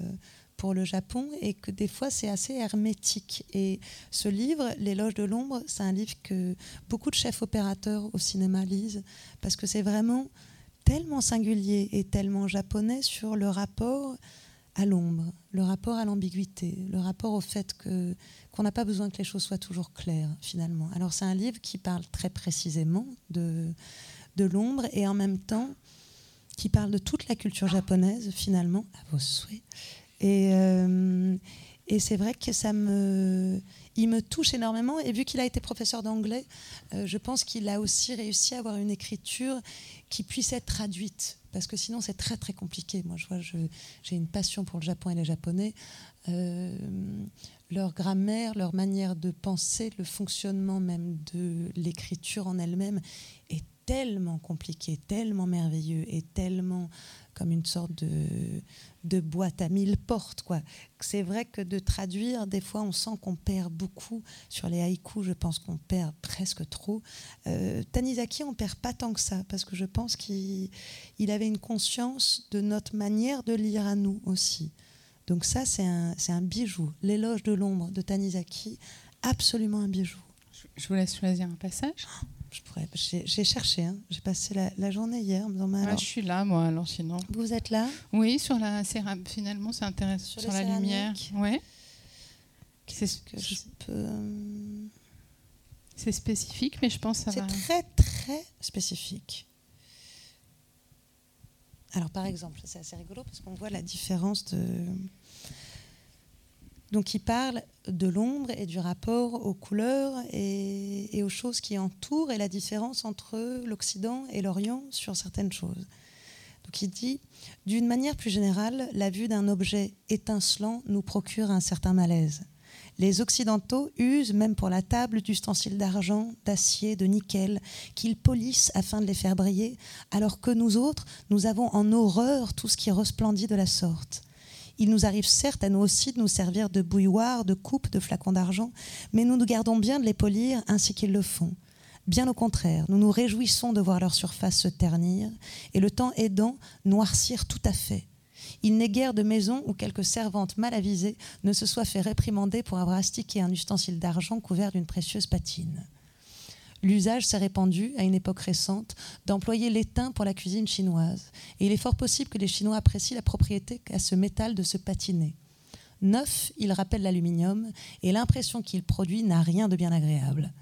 pour le Japon et que des fois c'est assez hermétique. Et ce livre, L'éloge de l'ombre, c'est un livre que beaucoup de chefs opérateurs au cinéma lisent parce que c'est vraiment tellement singulier et tellement japonais sur le rapport à l'ombre, le rapport à l'ambiguïté, le rapport au fait qu'on n'a pas besoin que les choses soient toujours claires finalement. Alors c'est un livre qui parle très précisément de, l'ombre et en même temps qui parle de toute la culture japonaise finalement, à vos souhaits. Et, euh, c'est vrai que ça me, il me touche énormément. Et vu qu'il a été professeur d'anglais, euh, je pense qu'il a aussi réussi à avoir une écriture qui puisse être traduite. Parce que sinon, c'est très très compliqué. Moi, je vois, j'ai une passion pour le Japon et les Japonais. Euh, leur grammaire, leur manière de penser, le fonctionnement même de l'écriture en elle-même est tellement compliqué, tellement merveilleux et tellement comme une sorte de, de boîte à mille portes. Quoi. C'est vrai que de traduire, des fois, on sent qu'on perd beaucoup. Sur les haïkus, je pense qu'on perd presque trop. Euh, Tanizaki, on perd pas tant que ça, parce que je pense qu'il avait une conscience de notre manière de lire à nous aussi. Donc ça, c'est un, un, bijou. L'éloge de l'ombre de Tanizaki, absolument un bijou. Je vous laisse choisir un passage. J'ai cherché, hein. j'ai passé la, journée hier. Ah, je suis là, moi, alors sinon. Vous êtes là? Oui, sur la céramique. Finalement, c'est intéressant. Sur, la lumière. Oui. Qu'est-ce que je peux. Euh, c'est spécifique, mais je pense que ça va. C'est très, très spécifique. Alors, par exemple, c'est assez rigolo parce qu'on voit la différence de. Donc, il parle de l'ombre et du rapport aux couleurs et, aux choses qui entourent et la différence entre l'Occident et l'Orient sur certaines choses. Donc, il dit D'une manière plus générale, la vue d'un objet étincelant nous procure un certain malaise. Les Occidentaux usent, même pour la table, d'ustensiles d'argent, d'acier, de nickel, qu'ils polissent afin de les faire briller, alors que nous autres, nous avons en horreur tout ce qui resplendit de la sorte. Il nous arrive certes à nous aussi de nous servir de bouilloire, de coupe, de flacons d'argent, mais nous nous gardons bien de les polir ainsi qu'ils le font. Bien au contraire, nous nous réjouissons de voir leur surface se ternir et le temps aidant noircir tout à fait. Il n'est guère de maison où quelque servante mal avisée ne se soit fait réprimander pour avoir astiqué un ustensile d'argent couvert d'une précieuse patine. L'usage s'est répandu, à une époque récente, d'employer l'étain pour la cuisine chinoise. Et il est fort possible que les Chinois apprécient la propriété qu'a ce métal de se patiner. Neuf, il rappelle l'aluminium, et l'impression qu'il produit n'a rien de bien agréable.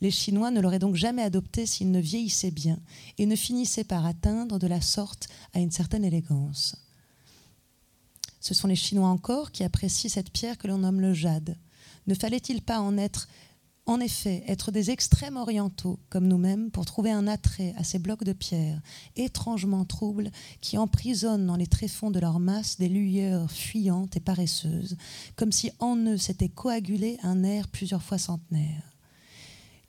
Les Chinois ne l'auraient donc jamais adopté s'il ne vieillissait bien et ne finissait par atteindre de la sorte à une certaine élégance. Ce sont les Chinois encore qui apprécient cette pierre que l'on nomme le jade. Ne fallait-il pas en être, en effet, être des extrêmes orientaux, comme nous-mêmes, pour trouver un attrait à ces blocs de pierre, étrangement troubles, qui emprisonnent dans les tréfonds de leur masse des lueurs fuyantes et paresseuses, comme si en eux s'était coagulé un air plusieurs fois centenaire.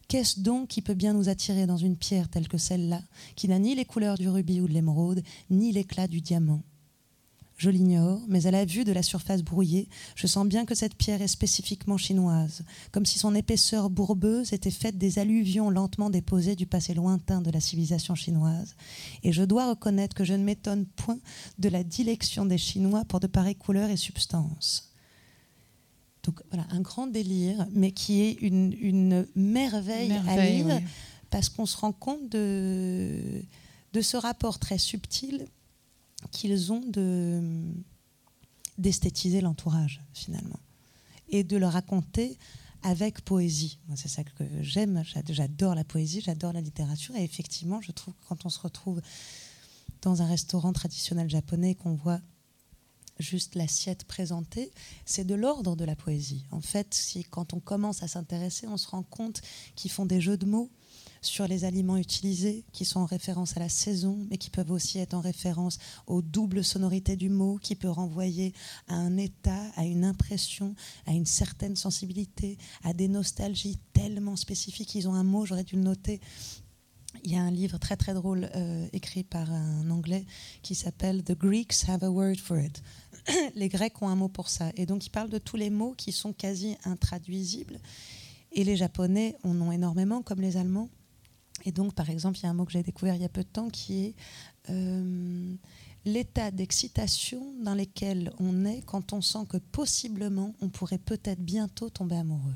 Qu'est-ce donc qui peut bien nous attirer dans une pierre telle que celle-là, qui n'a ni les couleurs du rubis ou de l'émeraude, ni l'éclat du diamant? Je l'ignore, mais à la vue de la surface brouillée, je sens bien que cette pierre est spécifiquement chinoise, comme si son épaisseur bourbeuse était faite des alluvions lentement déposées du passé lointain de la civilisation chinoise. Et je dois reconnaître que je ne m'étonne point de la dilection des Chinois pour de pareilles couleurs et substances. Donc voilà, un grand délire, mais qui est une, merveille, à lire, parce qu'on se rend compte de, de ce rapport très subtil qu'ils ont de d'esthétiser l'entourage finalement et de le raconter avec poésie. C'est ça que j'aime. J'adore la poésie, j'adore la littérature. Et effectivement, je trouve que quand on se retrouve dans un restaurant traditionnel japonais, qu'on voit juste l'assiette présentée, c'est de l'ordre de la poésie. En fait, si, quand on commence à s'intéresser, on se rend compte qu'ils font des jeux de mots sur les aliments utilisés, qui sont en référence à la saison, mais qui peuvent aussi être en référence aux doubles sonorités du mot, qui peut renvoyer à un état, à une impression, à une certaine sensibilité, à des nostalgies tellement spécifiques. Ils ont un mot, j'aurais dû le noter, il y a un livre très très drôle euh, écrit par un anglais qui s'appelle The Greeks Have a Word for It. les Grecs ont un mot pour ça. Et donc il parle de tous les mots qui sont quasi intraduisibles. Et les Japonais en ont énormément, comme les Allemands. Et donc, par exemple, il y a un mot que j'ai découvert il y a peu de temps qui est euh, l'état d'excitation dans lequel on est quand on sent que possiblement on pourrait peut-être bientôt tomber amoureux.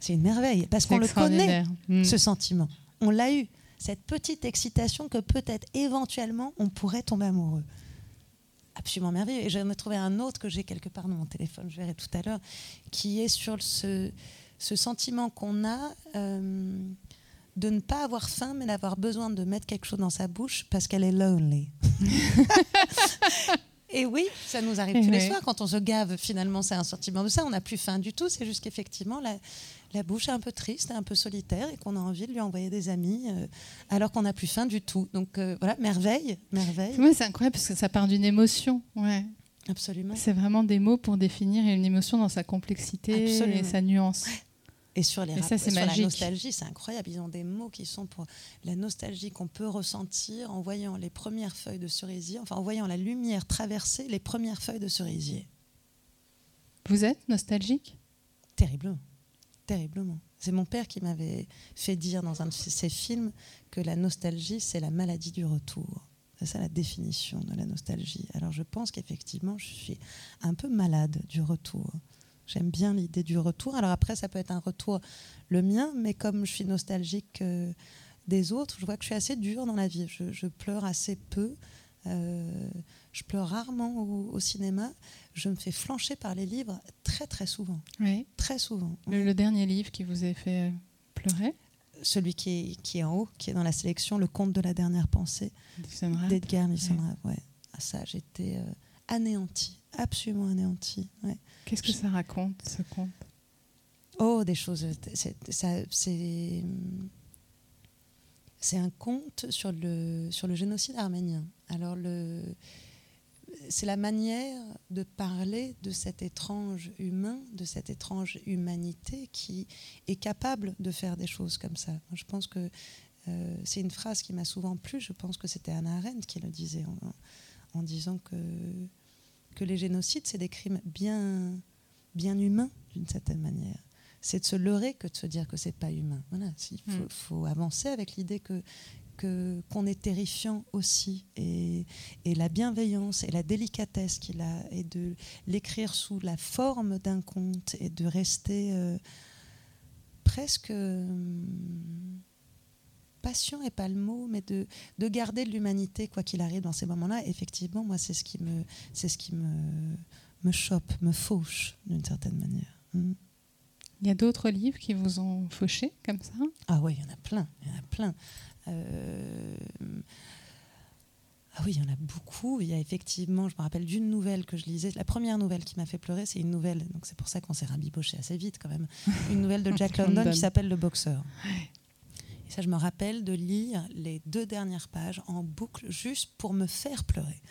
C'est une merveille, parce qu'on le connaît, hmm. ce sentiment. On l'a eu, cette petite excitation que peut-être éventuellement on pourrait tomber amoureux. Absolument merveilleux. Et j'en ai trouvé un autre que j'ai quelque part dans mon téléphone, je verrai tout à l'heure, qui est sur ce, ce sentiment qu'on a euh, de ne pas avoir faim, mais d'avoir besoin de mettre quelque chose dans sa bouche parce qu'elle est lonely. Et oui, ça nous arrive tous les soirs quand on se gave. Finalement, c'est un sentiment de ça. On n'a plus faim du tout. C'est juste qu'effectivement, la, la, bouche est un peu triste, un peu solitaire, et qu'on a envie de lui envoyer des amis, euh, alors qu'on n'a plus faim du tout. Donc euh, voilà, merveille, merveille. Oui, c'est incroyable parce que ça part d'une émotion. Ouais. Absolument. C'est vraiment des mots pour définir une émotion dans sa complexité et sa nuance. Et sur, les ça, sur la nostalgie, c'est incroyable. Ils ont des mots qui sont pour la nostalgie qu'on peut ressentir en voyant les premières feuilles de cerisier, enfin en voyant la lumière traverser les premières feuilles de cerisier. Vous êtes nostalgique? Terriblement. Terriblement. C'est mon père qui m'avait fait dire dans un de ses films que la nostalgie, c'est la maladie du retour. C'est ça la définition de la nostalgie. Alors je pense qu'effectivement, je suis un peu malade du retour. J'aime bien l'idée du retour. Alors après, ça peut être un retour le mien, mais comme je suis nostalgique euh, des autres, je vois que je suis assez dure dans la vie. Je, pleure assez peu. Euh, je pleure rarement au, cinéma. Je me fais flancher par les livres très très souvent. Oui. Très souvent. Le, dernier livre qui vous a fait pleurer? Celui qui est, qui est en haut, qui est dans la sélection, Le conte de la dernière pensée d'Edgar Nissan ouais. Ah, ça, j'étais euh, anéantie, absolument anéantie. Ouais. Qu'est-ce que ça raconte, ce conte? Oh, des choses. C'est un conte sur le, sur le génocide arménien. Alors, c'est la manière de parler de cet étrange humain, de cette étrange humanité qui est capable de faire des choses comme ça. Je pense que euh, c'est une phrase qui m'a souvent plu. Je pense que c'était Anna Arendt qui le disait en disant que que les génocides, c'est des crimes bien, bien humains, d'une certaine manière. C'est de se leurrer que de se dire que c'est pas humain. Voilà, il mm. faut, avancer avec l'idée que qu'on est terrifiant aussi et, et, la bienveillance et la délicatesse qu'il a et de l'écrire sous la forme d'un conte et de rester euh, presque passion et pas le mot, mais de, de garder de l'humanité quoi qu'il arrive dans ces moments-là. Effectivement, moi, c'est ce qui me, c'est ce qui me, me chope, me fauche d'une certaine manière. Hmm. Il y a d'autres livres qui vous ont fauché comme ça? Ah oui, il y en a plein, il y en a plein. Euh, ah oui, il y en a beaucoup. Il y a effectivement, je me rappelle d'une nouvelle que je lisais. La première nouvelle qui m'a fait pleurer, c'est une nouvelle, donc c'est pour ça qu'on s'est rabiboché assez vite quand même. Une nouvelle de Jack London qui s'appelle Le Boxeur. Et ça, je me rappelle de lire les deux dernières pages en boucle juste pour me faire pleurer.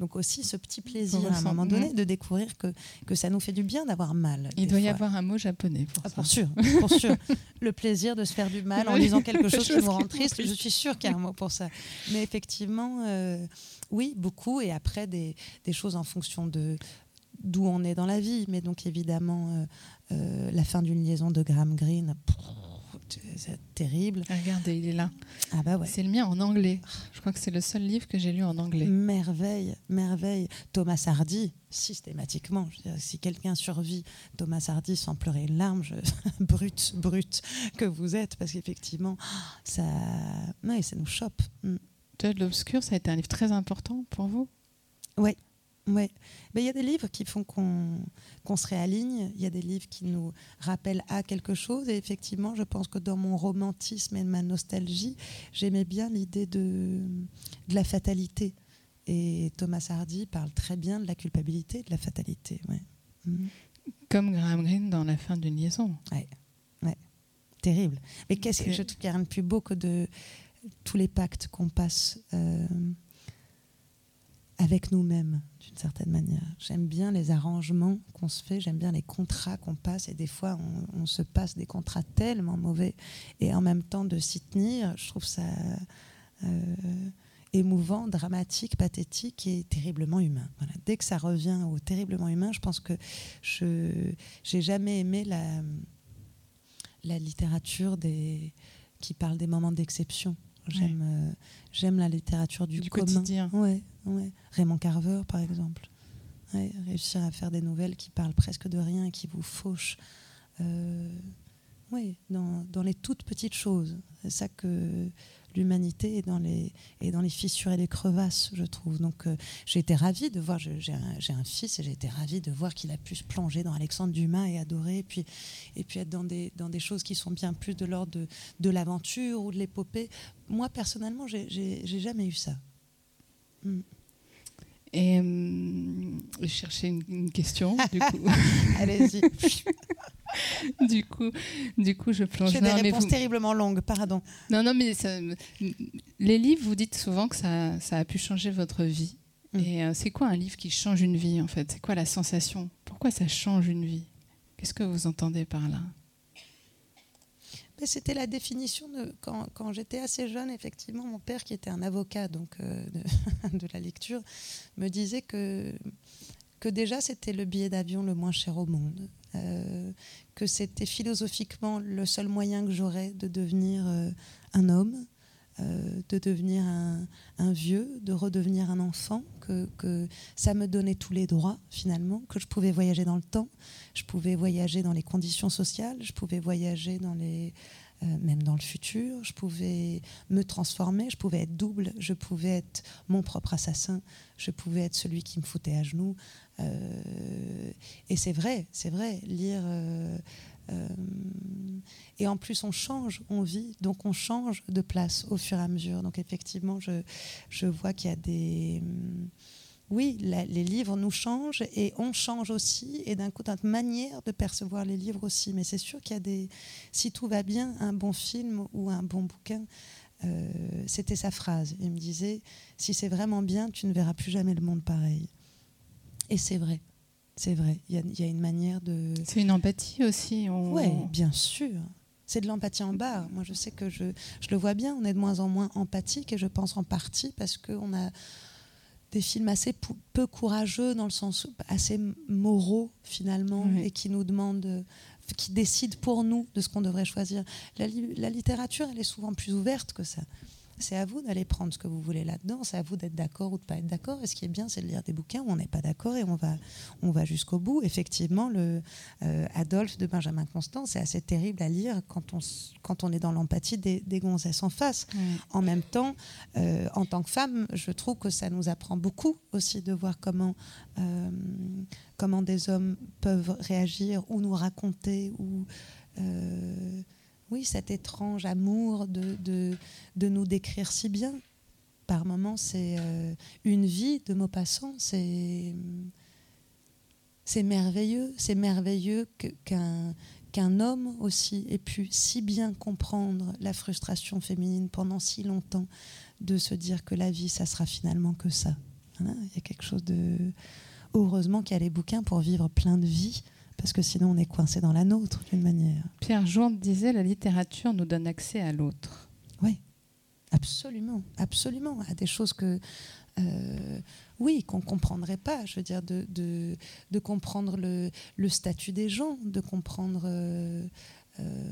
Donc aussi ce petit plaisir à un moment donné de découvrir que, que ça nous fait du bien d'avoir mal. Il doit y avoir un mot japonais pour ah, ça. Pour sûr, pour sûr. Le plaisir de se faire du mal en lisant quelque chose qui nous rend triste, je suis sûre qu'il y a un mot pour ça. Mais effectivement, euh, oui, beaucoup. Et après, des, des choses en fonction de d'où on est dans la vie. Mais donc évidemment, euh, euh, la fin d'une liaison de Graham Greene c'est terrible. Regardez, il est là. Ah bah ouais. C'est le mien en anglais. Je crois que c'est le seul livre que j'ai lu en anglais. Merveille, merveille. Thomas Hardy, systématiquement. Je veux dire, si quelqu'un survit Thomas Hardy sans pleurer une larme, je... brute, brute que vous êtes, parce qu'effectivement, ça, ouais, ça nous chope. Mm. de l'obscur, ça a été un livre très important pour vous? Oui, oui, il y a des livres qui font qu'on se réaligne, il y a des livres qui nous rappellent à quelque chose. Et effectivement, je pense que dans mon romantisme et ma nostalgie, j'aimais bien l'idée de, de, la fatalité. Et Thomas Hardy parle très bien de la culpabilité, de la fatalité. Ouais. Mhm. Comme Graham Greene dans La fin d'une liaison. Ouais, ouais. terrible. Mais qu'est-ce que je trouve qu'il n'y a rien de plus beau que de tous les pactes qu'on passe. Euh, avec nous-mêmes, d'une certaine manière. J'aime bien les arrangements qu'on se fait, j'aime bien les contrats qu'on passe, et des fois, on, se passe des contrats tellement mauvais, et en même temps de s'y tenir, je trouve ça euh, émouvant, dramatique, pathétique et terriblement humain. Voilà. Dès que ça revient au terriblement humain, je pense que je n'ai jamais aimé la, la littérature des, qui parle des moments d'exception. J'aime euh, j'aime la littérature du, quotidien. Ouais, Raymond Carver, par exemple. réussir à faire des nouvelles qui parlent presque de rien et qui vous fauchent. Euh, oui, dans, les toutes petites choses. C'est ça que l'humanité est dans les est dans les fissures et les crevasses, je trouve. Donc euh, j'ai été ravie de voir. J'ai un, un, fils et j'ai été ravie de voir qu'il a pu se plonger dans Alexandre Dumas et adorer, et puis et puis être dans des dans des choses qui sont bien plus de l'ordre de, de l'aventure ou de l'épopée. Moi personnellement, j'ai jamais eu ça. Hmm. Et euh, je cherchais une, une question, du coup. Allez-y. du coup, du coup, je plonge. J'ai des réponses terriblement longues, pardon. Non, non, mais les livres, vous dites souvent que ça, ça a pu changer votre vie. Mm. Et euh, c'est quoi un livre qui change une vie, en fait? C'est quoi la sensation? Pourquoi ça change une vie? Qu'est-ce que vous entendez par là? C'était la définition de quand, j'étais assez jeune, effectivement, mon père, qui était un avocat donc euh, de, de, la lecture, me disait que, que déjà c'était le billet d'avion le moins cher au monde. Euh, que c'était philosophiquement le seul moyen que j'aurais de devenir euh, un homme, euh, de devenir un, vieux, de redevenir un enfant, que, ça me donnait tous les droits finalement, que je pouvais voyager dans le temps, je pouvais voyager dans les conditions sociales, je pouvais voyager dans les, même dans le futur, je pouvais me transformer, je pouvais être double, je pouvais être mon propre assassin, je pouvais être celui qui me foutait à genoux, euh, et c'est vrai, c'est vrai, lire. Euh, euh, et en plus, on change, on vit, donc on change de place au fur et à mesure. Donc effectivement, je, je vois qu'il y a des... Oui, les livres nous changent et on change aussi, et d'un coup, notre manière de percevoir les livres aussi. Mais c'est sûr qu'il y a des... Si tout va bien, un bon film ou un bon bouquin, c'était sa phrase. Il me disait, si c'est vraiment bien, tu ne verras plus jamais le monde pareil. Et c'est vrai. C'est vrai. Il y, a une manière de. C'est une empathie aussi. Oui, bien sûr. C'est de l'empathie en bas. Moi, je sais que je, je, le vois bien. On est de moins en moins empathique et je pense en partie parce qu'on a des films assez peu courageux dans le sens assez moraux finalement et qui nous demandent qui décident pour nous de ce qu'on devrait choisir. La, la littérature, elle est souvent plus ouverte que ça. C'est à vous d'aller prendre ce que vous voulez là-dedans. C'est à vous d'être d'accord ou de pas être d'accord. Et ce qui est bien, c'est de lire des bouquins où on n'est pas d'accord et on va, on va jusqu'au bout. Effectivement, le euh, Adolphe de Benjamin Constant, c'est assez terrible à lire quand on, quand on est dans l'empathie des, des gonzesses en face. En même temps, euh, en tant que femme, je trouve que ça nous apprend beaucoup aussi de voir comment, euh, comment des hommes peuvent réagir ou nous raconter ou oui, cet étrange amour de, de, nous décrire si bien. Par moments, c'est euh, une vie de Maupassant, c'est c'est merveilleux, c'est merveilleux qu'un qu'un homme aussi ait pu si bien comprendre la frustration féminine pendant si longtemps, de se dire que la vie, ça sera finalement que ça. Il y a quelque chose de... Heureusement qu'il y a les bouquins pour vivre plein de vies parce que sinon on est coincé dans la nôtre d'une manière. Pierre Jourde disait la littérature nous donne accès à l'autre. Oui, absolument, absolument, à des choses que euh, oui, qu'on ne comprendrait pas, je veux dire, de, de, de comprendre le, le, statut des gens, de comprendre euh, euh,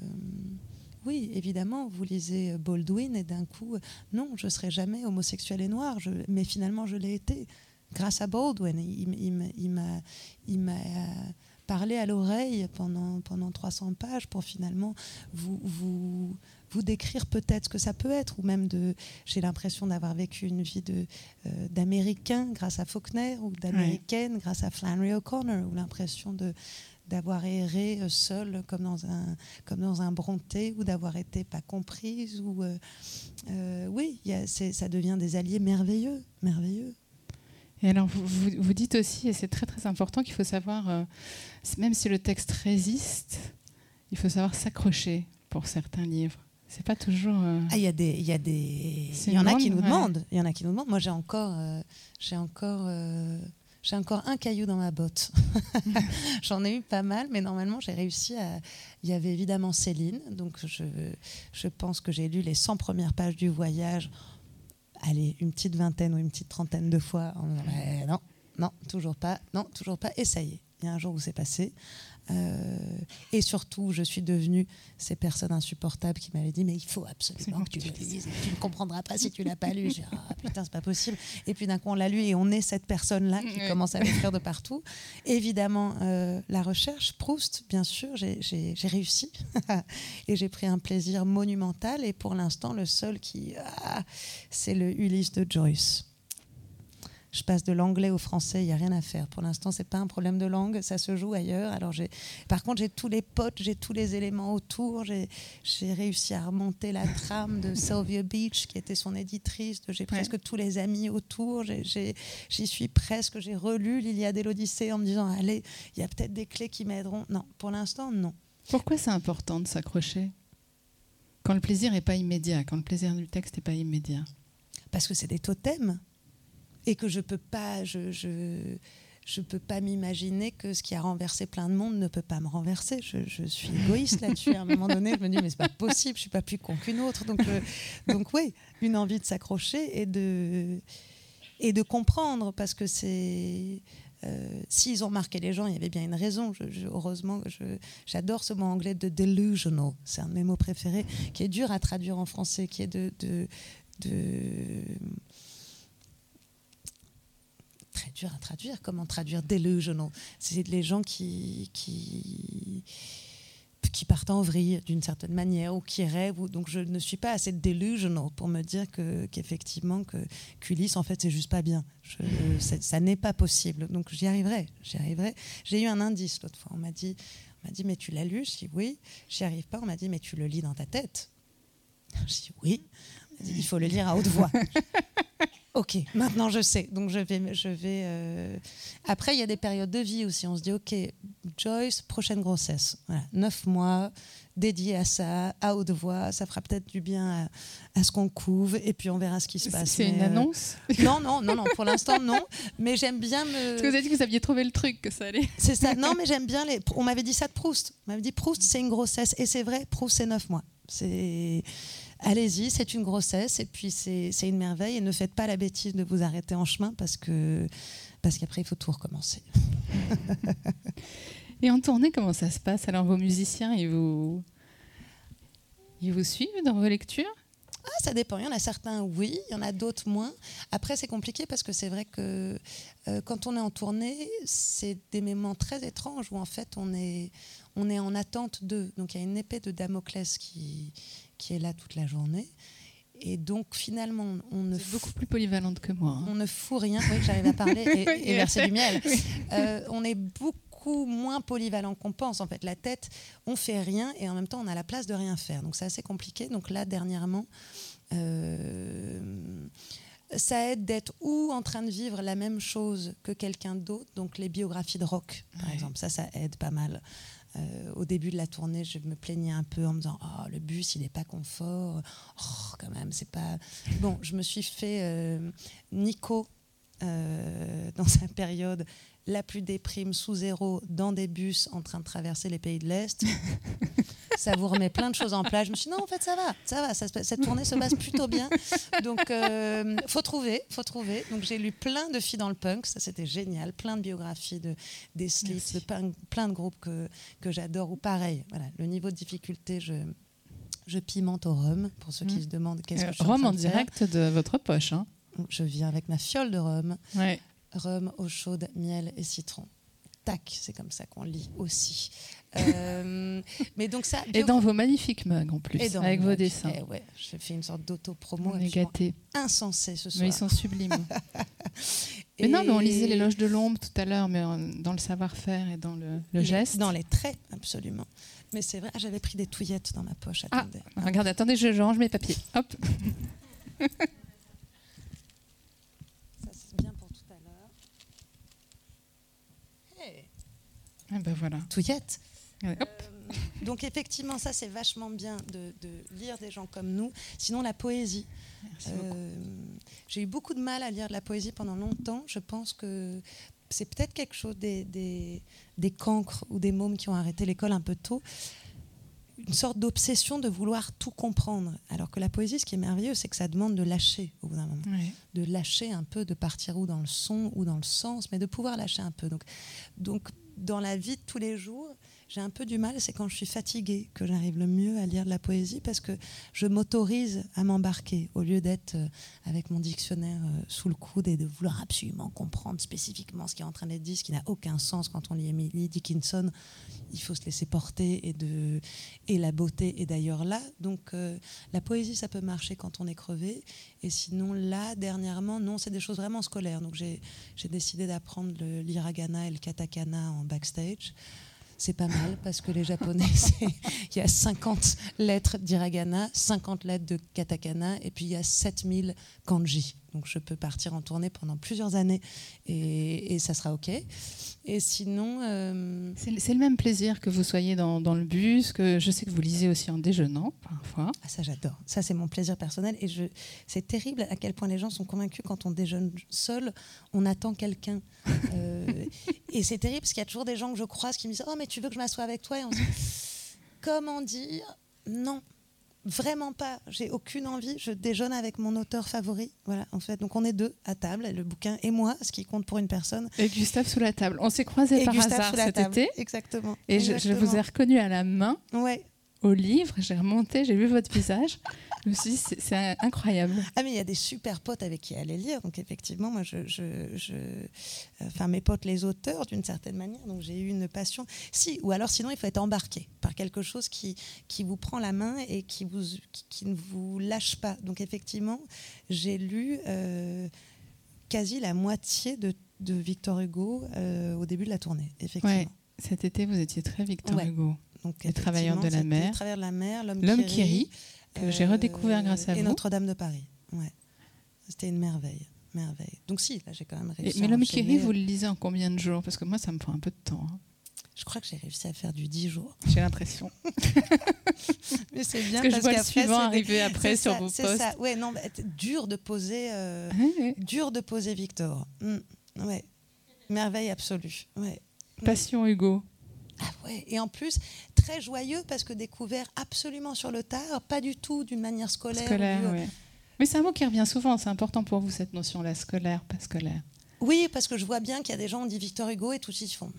oui, évidemment, vous lisez Baldwin et d'un coup, non, je serai jamais homosexuel et noir, mais finalement, je l'ai été grâce à Baldwin. Il, m'a parlé à l'oreille pendant, pendant 300 pages pour finalement vous, vous, vous décrire peut-être ce que ça peut être, ou même de. J'ai l'impression d'avoir vécu une vie de euh, d'américain grâce à Faulkner, ou d'américaine grâce à Flannery O'Connor, ou l'impression de d'avoir erré euh, seule comme dans un comme dans un Bronté ou d'avoir été pas comprise ou euh, oui y a, ça devient des alliés merveilleux merveilleux et alors vous, vous, dites aussi et c'est très très important qu'il faut savoir même si le texte résiste il faut savoir s'accrocher pour certains livres c'est pas toujours. Euh, ah, il y a des, il y a des, il y en a qui nous demandent. Il y en a qui nous demandent. Moi, j'ai encore, euh, j'ai encore, euh, j'ai encore un caillou dans ma botte. J'en ai eu pas mal, mais normalement, j'ai réussi à. Il y avait évidemment Céline, donc je, je pense que j'ai lu les 100 premières pages du voyage. Allez, une petite vingtaine ou une petite trentaine de fois. non, non, toujours pas, non, toujours pas. Et ça y est, il y a un jour où c'est passé. Euh, et surtout, je suis devenue ces personnes insupportables qui m'avaient dit Mais il faut absolument que tu le lises. Tu ne comprendras pas si tu l'as pas lu. Je ah, putain, c'est pas possible. Et puis d'un coup, on l'a lu et on est cette personne-là qui commence à m'écrire de partout. Évidemment, euh, la recherche, Proust, bien sûr, j'ai réussi. et j'ai pris un plaisir monumental. Et pour l'instant, le seul qui. Ah, c'est le Ulysse de Joyce je passe de l'anglais au français, il n'y a rien à faire. Pour l'instant, c'est pas un problème de langue, ça se joue ailleurs. Alors par contre, j'ai tous les potes, j'ai tous les éléments autour. J'ai réussi à remonter la trame de Sylvia Beach, qui était son éditrice. J'ai presque tous les amis autour. J'y suis presque. J'ai relu l'Iliade et l'Odyssée en me disant, allez, il y a peut-être des clés qui m'aideront. Non, pour l'instant, non. Pourquoi c'est important de s'accrocher quand le plaisir n'est pas immédiat, quand le plaisir du texte n'est pas immédiat? Parce que c'est des totems et que je peux pas, je, je, peux pas m'imaginer que ce qui a renversé plein de monde ne peut pas me renverser. Je, suis égoïste là-dessus. À un moment donné, je me dis mais c'est pas possible, je suis pas plus con qu'une autre. Donc, donc oui, une envie de s'accrocher et de et de comprendre parce que c'est euh, s'ils ont marqué les gens, il y avait bien une raison. Heureusement, j'adore ce mot anglais de delusional. C'est un de mes mots préférés, qui est dur à traduire en français, qui est de, de très dur à traduire. Comment traduire delusional C'est les gens qui, qui, partent en vrille d'une certaine manière ou qui rêvent. donc je ne suis pas assez delusional pour me dire que, qu'effectivement que qu'Ulysse, en fait, c'est juste pas bien. ça n'est pas possible. Donc j'y arriverai. J'y arriverai. J'ai eu un indice l'autre fois. On m'a dit, dit, mais tu l'as lu? Je dis oui. J'y arrive pas. On m'a dit, mais tu le lis dans ta tête? Je dis oui. il faut le lire à haute voix. Ok, maintenant je sais. Donc je vais, je vais. Euh, après, il y a des périodes de vie aussi. On se dit, ok, Joyce, prochaine grossesse, neuf mois, dédié à ça, à haute voix. Ça fera peut-être du bien à, ce qu'on couve, et puis on verra ce qui se passe. C'est une euh, annonce Non, non, non, non. Pour l'instant, non. Mais j'aime bien me. Parce que vous avez dit que vous aviez trouvé le truc que ça allait. C'est ça. Non, mais j'aime bien les. On m'avait dit ça de Proust. On m'avait dit Proust, c'est une grossesse, et c'est vrai. Proust, c'est neuf mois. C'est allez-y, c'est une grossesse et puis c'est une merveille et ne faites pas la bêtise de vous arrêter en chemin parce que parce qu'après il faut tout recommencer. et en tournée, comment ça se passe? Alors vos musiciens, ils vous ils vous suivent dans vos lectures? Ah, ça dépend. Il y en a certains, oui, il y en a d'autres, moins. Après, c'est compliqué parce que c'est vrai que euh, quand on est en tournée, c'est des moments très étranges où en fait on est, on est en attente d'eux. Donc il y a une épée de Damoclès qui, qui est là toute la journée. Et donc finalement, on ne beaucoup plus polyvalente que moi. Hein. On ne fout rien. Oui, j'arrive à parler et, verser du miel. Euh, on est beaucoup moins polyvalent qu'on pense. En fait, la tête, on fait rien et en même temps, on a la place de rien faire. Donc c'est assez compliqué. Donc là, dernièrement. Euh, ça aide d'être ou en train de vivre la même chose que quelqu'un d'autre, donc les biographies de rock, par exemple, ça, ça aide pas mal. Euh, au début de la tournée, je me plaignais un peu en me disant oh, le bus, il n'est pas confort. Oh, quand même, c'est pas. Bon, je me suis fait euh, Nico euh, dans sa période la plus déprime sous zéro dans des bus en train de traverser les pays de l'Est. ça vous remet plein de choses en place. Je me suis dit, non, en fait, ça va, ça va, cette tournée se passe plutôt bien. Donc, euh, faut trouver, faut trouver. Donc, j'ai lu plein de filles dans le punk, ça c'était génial, plein de biographies de, des Slits, de plein, de groupes que, que j'adore, ou pareil, voilà, le niveau de difficulté, je, Je pimente au rhum, pour ceux qui Mm. se demandent qu'est-ce Euh, que je suis Rhum en, direct de votre poche. Hein. Je viens avec ma fiole de rhum, Ouais. Rhum, eau chaude, miel et citron. Tac, c'est comme ça qu'on lit aussi. Euh, mais donc ça. Et dans vos magnifiques mugs en plus, avec vos dessins. Eh ouais, je fais une sorte d'auto-promo On est gâtés. insensée ce soir. Mais ils sont sublimes. mais non, mais on lisait l'éloge de l'ombre tout à l'heure, mais dans le savoir-faire et dans le, geste. Dans les traits, absolument. Mais c'est vrai, ah, j'avais pris des touillettes dans ma poche. Ah. Attendez. Regardez, attendez, je range mes papiers. Hop. Ça, c'est bien pour tout à l'heure. Hey, Ah ben voilà. touillettes. Ouais, hop. Euh, donc effectivement, ça c'est vachement bien de, de lire des gens comme nous. Sinon, la poésie. Euh, J'ai eu beaucoup de mal à lire de la poésie pendant longtemps. Je pense que c'est peut-être quelque chose des, des, des cancres ou des mômes qui ont arrêté l'école un peu tôt. Une sorte d'obsession de vouloir tout comprendre. Alors que la poésie, ce qui est merveilleux, c'est que ça demande de lâcher au bout d'un moment de lâcher un peu, de partir ou dans le son ou dans le sens, mais de pouvoir lâcher un peu. Donc, donc dans la vie de tous les jours, j'ai un peu du mal, c'est quand je suis fatiguée que j'arrive le mieux à lire de la poésie parce que je m'autorise à m'embarquer au lieu d'être euh, avec mon dictionnaire euh, sous le coude et de vouloir absolument comprendre spécifiquement ce qui est en train d'être dit, ce qui n'a aucun sens quand on lit Emily Dickinson. Il faut se laisser porter et, de, et la beauté est d'ailleurs là. Donc euh, la poésie, ça peut marcher quand on est crevé. Et sinon, là, dernièrement, non, c'est des choses vraiment scolaires. Donc j'ai décidé d'apprendre l'hiragana et le katakana en backstage. C'est pas mal parce que les Japonais, il y a 50 lettres d'hiragana, 50 lettres de katakana et puis il y a 7000 kanji. Donc je peux partir en tournée pendant plusieurs années et, et ça sera OK. Et sinon, euh, C'est le même plaisir que vous soyez dans, dans le bus, que je sais que vous lisez aussi en déjeunant parfois. ah, ça j'adore. Ça c'est mon plaisir personnel et je, c'est terrible à quel point les gens sont convaincus quand on déjeune seul, on attend quelqu'un. Euh, et c'est terrible parce qu'il y a toujours des gens que je croise qui me disent Oh, mais tu veux que je m'assoie avec toi Et on se dit Comment dire? Non, vraiment pas. J'ai aucune envie. Je déjeune avec mon auteur favori. Voilà, en fait. Donc on est deux à table, le bouquin et moi, ce qui compte pour une personne. Et Gustave sous la table. On s'est croisés et par Gustave hasard cet table. été. Exactement. Et je, je vous ai reconnu à la main Ouais. au livre. J'ai remonté, j'ai vu votre visage. Je me suis dit, c'est- incroyable. Ah, mais il y a des super potes avec qui aller lire. Donc, effectivement, moi, je. je, je- Enfin, mes potes, les auteurs, d'une certaine manière. Donc, j'ai eu une passion. Si, ou alors, sinon, il faut être embarqué par quelque chose qui, qui vous prend la main et qui, vous, qui, qui ne vous lâche pas. Donc, effectivement, j'ai lu euh, quasi la moitié de, de Victor Hugo euh, au début de la tournée. Effectivement. Ouais. Cet été, vous étiez très Victor Ouais. Hugo. Donc, Les travailleurs de la mer. Les travailleurs de la mer, l'homme qui rit, que j'ai redécouvert grâce à Euh, et vous. Notre-Dame de Paris. Ouais. C'était une merveille. merveille. Donc si, là j'ai quand même Et- réussi. mais à l'homme qui rit, vous le lisez en combien de jours? Parce que moi, ça me prend un peu de temps. hein. Je crois que j'ai réussi à faire du 10 jours. J'ai l'impression. Mais c'est bien Parce que je vois le suivant arriver après sur ça, vos c'est posts. ça. Ouais, non, bah, dur de poser, euh, dur de poser Victor. Mm, ouais, merveille absolue. Ouais. Passion Hugo. Ah ouais. Et en plus, très joyeux parce que découvert absolument sur le tard, pas du tout d'une manière scolaire. Mais c'est un mot qui revient souvent. C'est important pour vous, cette notion-là, scolaire, pas scolaire. Oui, parce que je vois bien qu'il y a des gens, on dit Victor Hugo et tout ils font.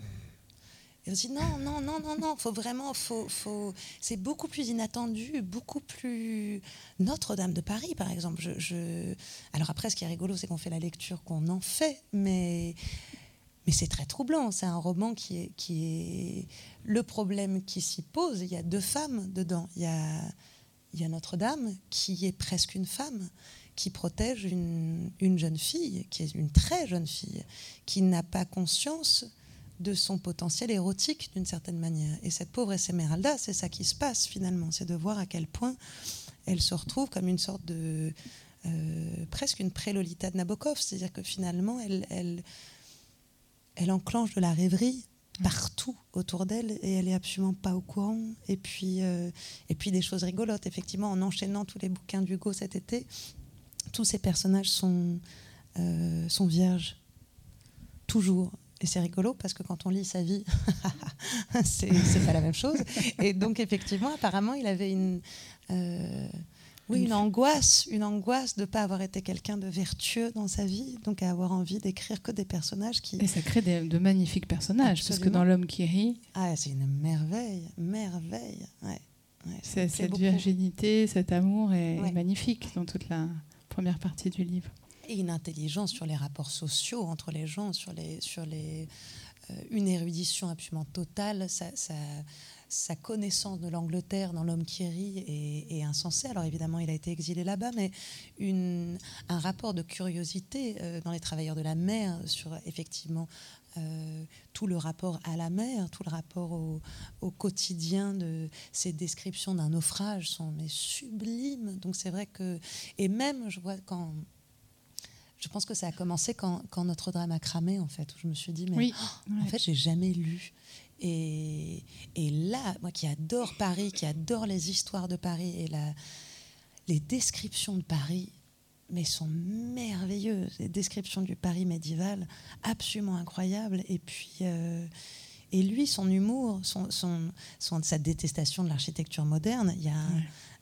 Et on se dit non, non, non, non, non, faut vraiment, faut, faut... c'est beaucoup plus inattendu, beaucoup plus Notre-Dame de Paris, par exemple. Je, je- Alors après, ce qui est rigolo, c'est qu'on fait la lecture qu'on en fait, mais mais c'est très troublant. C'est un roman qui est, qui est le problème qui s'y pose. Il y a deux femmes dedans. Il y a, il y a Notre-Dame qui est presque une femme qui protège une, une jeune fille, qui est une très jeune fille, qui n'a pas conscience de son potentiel érotique d'une certaine manière. Et cette pauvre Esmeralda, c'est ça qui se passe finalement, c'est de voir à quel point elle se retrouve comme une sorte de... euh, presque une pré-Lolita de Nabokov, c'est-à-dire que finalement, elle, elle, elle enclenche de la rêverie partout autour d'elle et elle est absolument pas au courant. Et puis, euh, et puis des choses rigolotes, effectivement, en enchaînant tous les bouquins d'Hugo cet été, tous ces personnages sont, euh, sont vierges. Toujours. Et c'est rigolo parce que quand on lit sa vie, c'est c'est pas la même chose. Et donc, effectivement, apparemment, il avait une. euh, oui, Une angoisse, une angoisse de ne pas avoir été quelqu'un de vertueux dans sa vie, donc à avoir envie d'écrire que des personnages qui. Et ça crée des- de magnifiques personnages. Parce que dans L'homme qui rit, Ah, c'est une merveille, merveille. Ouais. cette virginité, cet amour est, magnifique dans toute la première partie du livre. Et une intelligence sur les rapports sociaux entre les gens, sur les, sur les, euh, une érudition absolument totale. Ça, sa connaissance de l'Angleterre dans L'homme qui rit est, insensée. Alors évidemment, il a été exilé là-bas, mais une, un rapport de curiosité euh, dans les travailleurs de la mer sur effectivement euh, tout le rapport à la mer, tout le rapport au, quotidien de ces descriptions d'un naufrage sont mais sublimes. Donc c'est vrai que et même je vois quand je pense que ça a commencé quand, quand, notre drame a cramé en fait où je me suis dit mais oui. en fait j'ai jamais lu et, là, moi qui adore Paris, qui adore les histoires de Paris et les descriptions de Paris, mais sont merveilleuses. Les descriptions du Paris médiéval, absolument incroyables. Et puis, euh, et lui, son humour, son, son, sa détestation de l'architecture moderne, il y a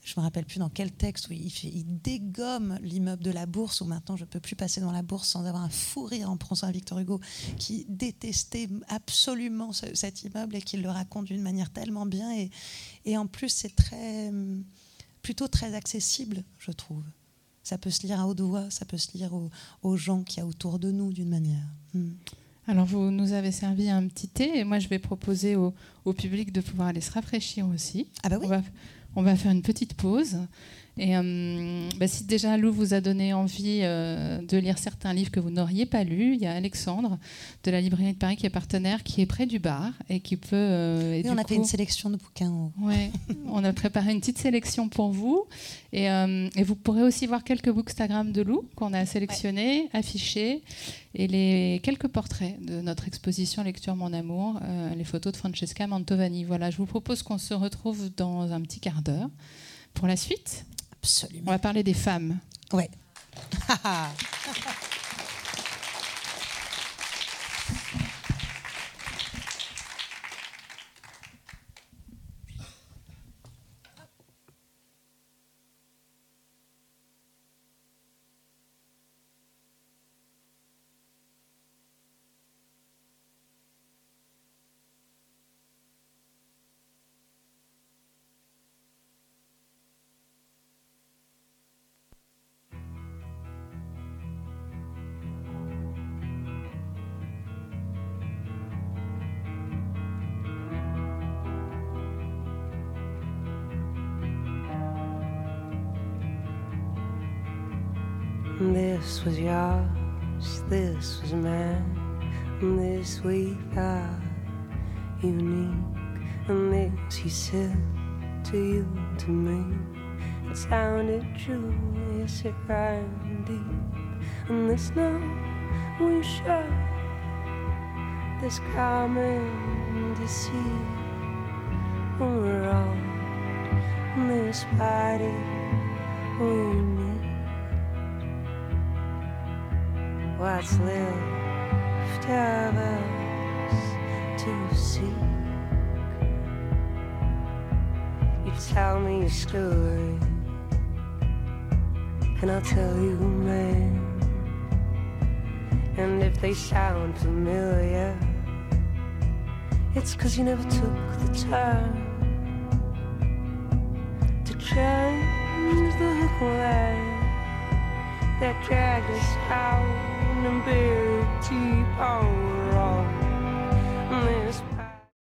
je me rappelle plus dans quel texte où il, il dégomme l'immeuble de la Bourse où maintenant je peux plus passer dans la Bourse sans avoir un fou rire en prononçant à Victor Hugo qui détestait absolument cet immeuble et qui le raconte d'une manière tellement bien et, et en plus c'est très plutôt très accessible je trouve ça peut se lire à haute voix ça peut se lire aux, gens qui y a autour de nous d'une manière hmm. Alors, vous nous avez servi un petit thé et moi, je vais proposer au, public de pouvoir aller se rafraîchir aussi. Ah bah oui. On va faire une petite pause. Et euh, bah, si déjà Lou vous a donné envie euh, de lire certains livres que vous n'auriez pas lus, il y a Alexandre de la librairie de Paris qui est partenaire, qui est près du bar et qui peut. Euh, on a fait une sélection de bouquins. Ouais, on a préparé une petite sélection pour vous. Et, et, vous pourrez aussi voir quelques bookstagram de Lou qu'on a sélectionnés, affichés, et les quelques portraits de notre exposition Lecture Mon Amour, les photos de Francesca Mantovani. Voilà, je vous propose qu'on se retrouve dans un petit quart d'heure pour la suite. Absolument. On va parler des femmes. Ouais. This was yours, this was mine, and this we thought unique. And this he said to you, to me, it sounded true, yes, it rhymed deep. And this night we share this common deceit. We're on this body, we what's left of us to seek. You tell me a story, and I'll tell you mine. And if they sound familiar, it's cause you never took the time to change the hook line that dragged us out and big power on this